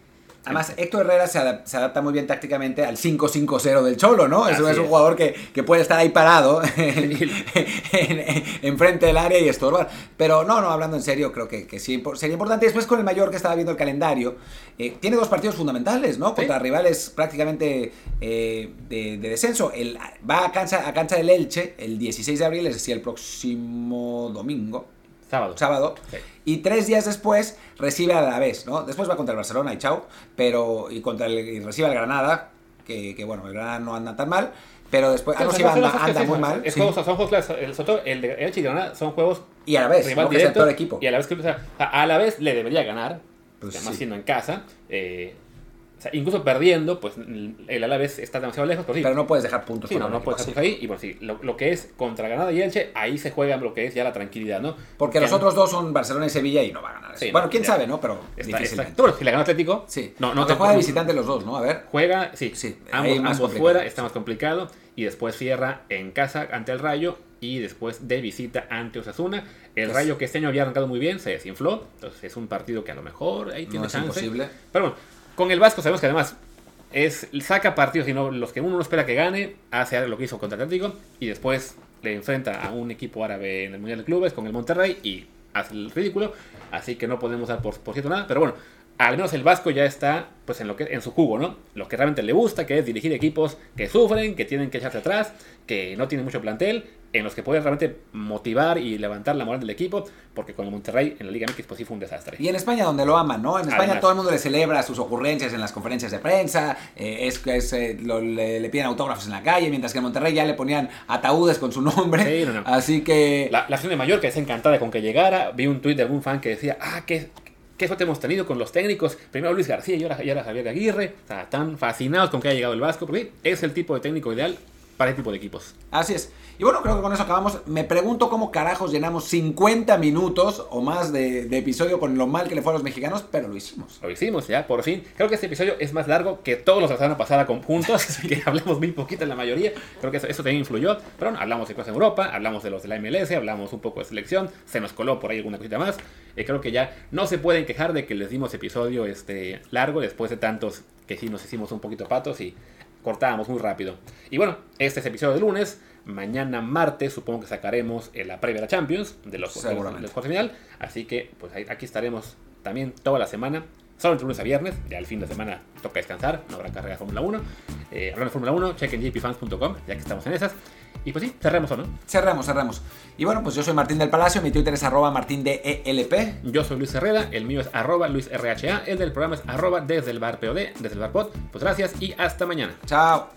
Además, Héctor Herrera se, adapta muy bien tácticamente al 5-5-0 del Cholo, ¿no? Es, es un jugador que, que, puede estar ahí parado enfrente del área y estorbar. Pero no, no, hablando en serio, creo que, que sí sería importante. Después con el mayor que estaba viendo el calendario, eh, tiene dos partidos fundamentales, ¿no? Contra rivales prácticamente eh, de, descenso. El, va a cancha, a cancha del Elche el 16 de abril, es decir, el próximo domingo. Sábado. Sábado. Y tres días después recibe a la vez, ¿no? Después va contra el Barcelona y chao. Pero, y, contra el, y recibe al Granada, que, que, bueno, el Granada no anda tan mal. Pero después, ah, no, sí, anda, anda muy mal. Es juegos, son juegos, el, el de Elche y Granada son juegos. Y a la vez, rival directo, el equipo. Y a la vez, o sea, a la vez le debería ganar, pues además siendo en casa. Eh, o sea, incluso perdiendo, pues el Alavés está demasiado lejos. Pero, sí, pero no puedes dejar puntos. Sí, no, no puedes dejar puntos ahí. Y bueno, sí, lo, que es contra Granada y Elche, ahí se juega lo que es ya la tranquilidad, ¿no? Porque los otros dos son Barcelona y Sevilla y no va a ganar. bueno, quién sabe, ¿no? Pero está, Está, si le gana Atlético, sí. No, no te juega de visitante los dos, ¿no? A ver. Juega, sí. sí ambos, fuera, está más complicado. Y después cierra en casa ante el Rayo y después de visita ante Osasuna. El Rayo que este año había arrancado muy bien se desinfló. Entonces es un partido que a lo mejor ahí tiene no chance. Imposible. Pero bueno, con el Vasco sabemos que además es saca partidos y no los que uno no espera que gane, hace lo que hizo contra Atlético y después le enfrenta a un equipo árabe en el Mundial de Clubes con el Monterrey y hace el ridículo, así que no podemos dar por, por cierto nada, pero bueno, al menos el Vasco ya está pues en lo que en su jugo, ¿no? Lo que realmente le gusta, que es dirigir equipos que sufren, que tienen que echarse atrás, que no tienen mucho plantel en los que puedes realmente motivar y levantar la moral del equipo, porque con el Monterrey en la Liga MX pues sí fue un desastre. Y en España donde lo aman, ¿no? En España todo el mundo le celebra sus ocurrencias en las conferencias de prensa, eh, es, es eh, le, piden autógrafos en la calle, mientras que en Monterrey ya le ponían ataúdes con su nombre. Así que... La, la de Mallorca es encantada con que llegara, vi un tuit de algún fan que decía, ah, qué, qué suerte hemos tenido con los técnicos, primero Luis García y ahora, Javier Aguirre, o sea, tan fascinados con que haya llegado el Vasco, es el tipo de técnico ideal para este tipo de equipos. Así es. Y bueno, creo que con eso acabamos. Me pregunto cómo carajos llenamos 50 minutos o más de, episodio con lo mal que le fue a los mexicanos, pero lo hicimos. Lo hicimos ya, por fin. Creo que este episodio es más largo que todos los de la semana pasada conjuntos, que hablamos muy poquito en la mayoría. Creo que eso, también influyó. Pero bueno, hablamos de cosas en Europa, hablamos de los de la MLS, hablamos un poco de selección, se nos coló por ahí alguna cosita más. Y creo que ya no se pueden quejar de que les dimos episodio este, largo después de tantos que sí nos hicimos un poquito patos y cortábamos muy rápido. Y bueno, este es el episodio de lunes. Mañana martes supongo que sacaremos la previa de la Champions, de los, de los, final. Así que pues aquí estaremos también toda la semana. Solo entre lunes a viernes, ya el fin de semana toca descansar, no habrá carrera de Fórmula 1. Eh, hablando de Fórmula 1, chequen jpfans.com, ya que estamos en esas. Y pues sí, cerremos o no. Cerremos, cerremos. Y bueno, pues yo soy Martín del Palacio, mi Twitter es arroba martín de ELP. Yo soy Luis Herrera, el mío es arroba Luis RHA, el del programa es arroba desde el bar POD, desde el bar POD. Pues gracias y hasta mañana. Chao.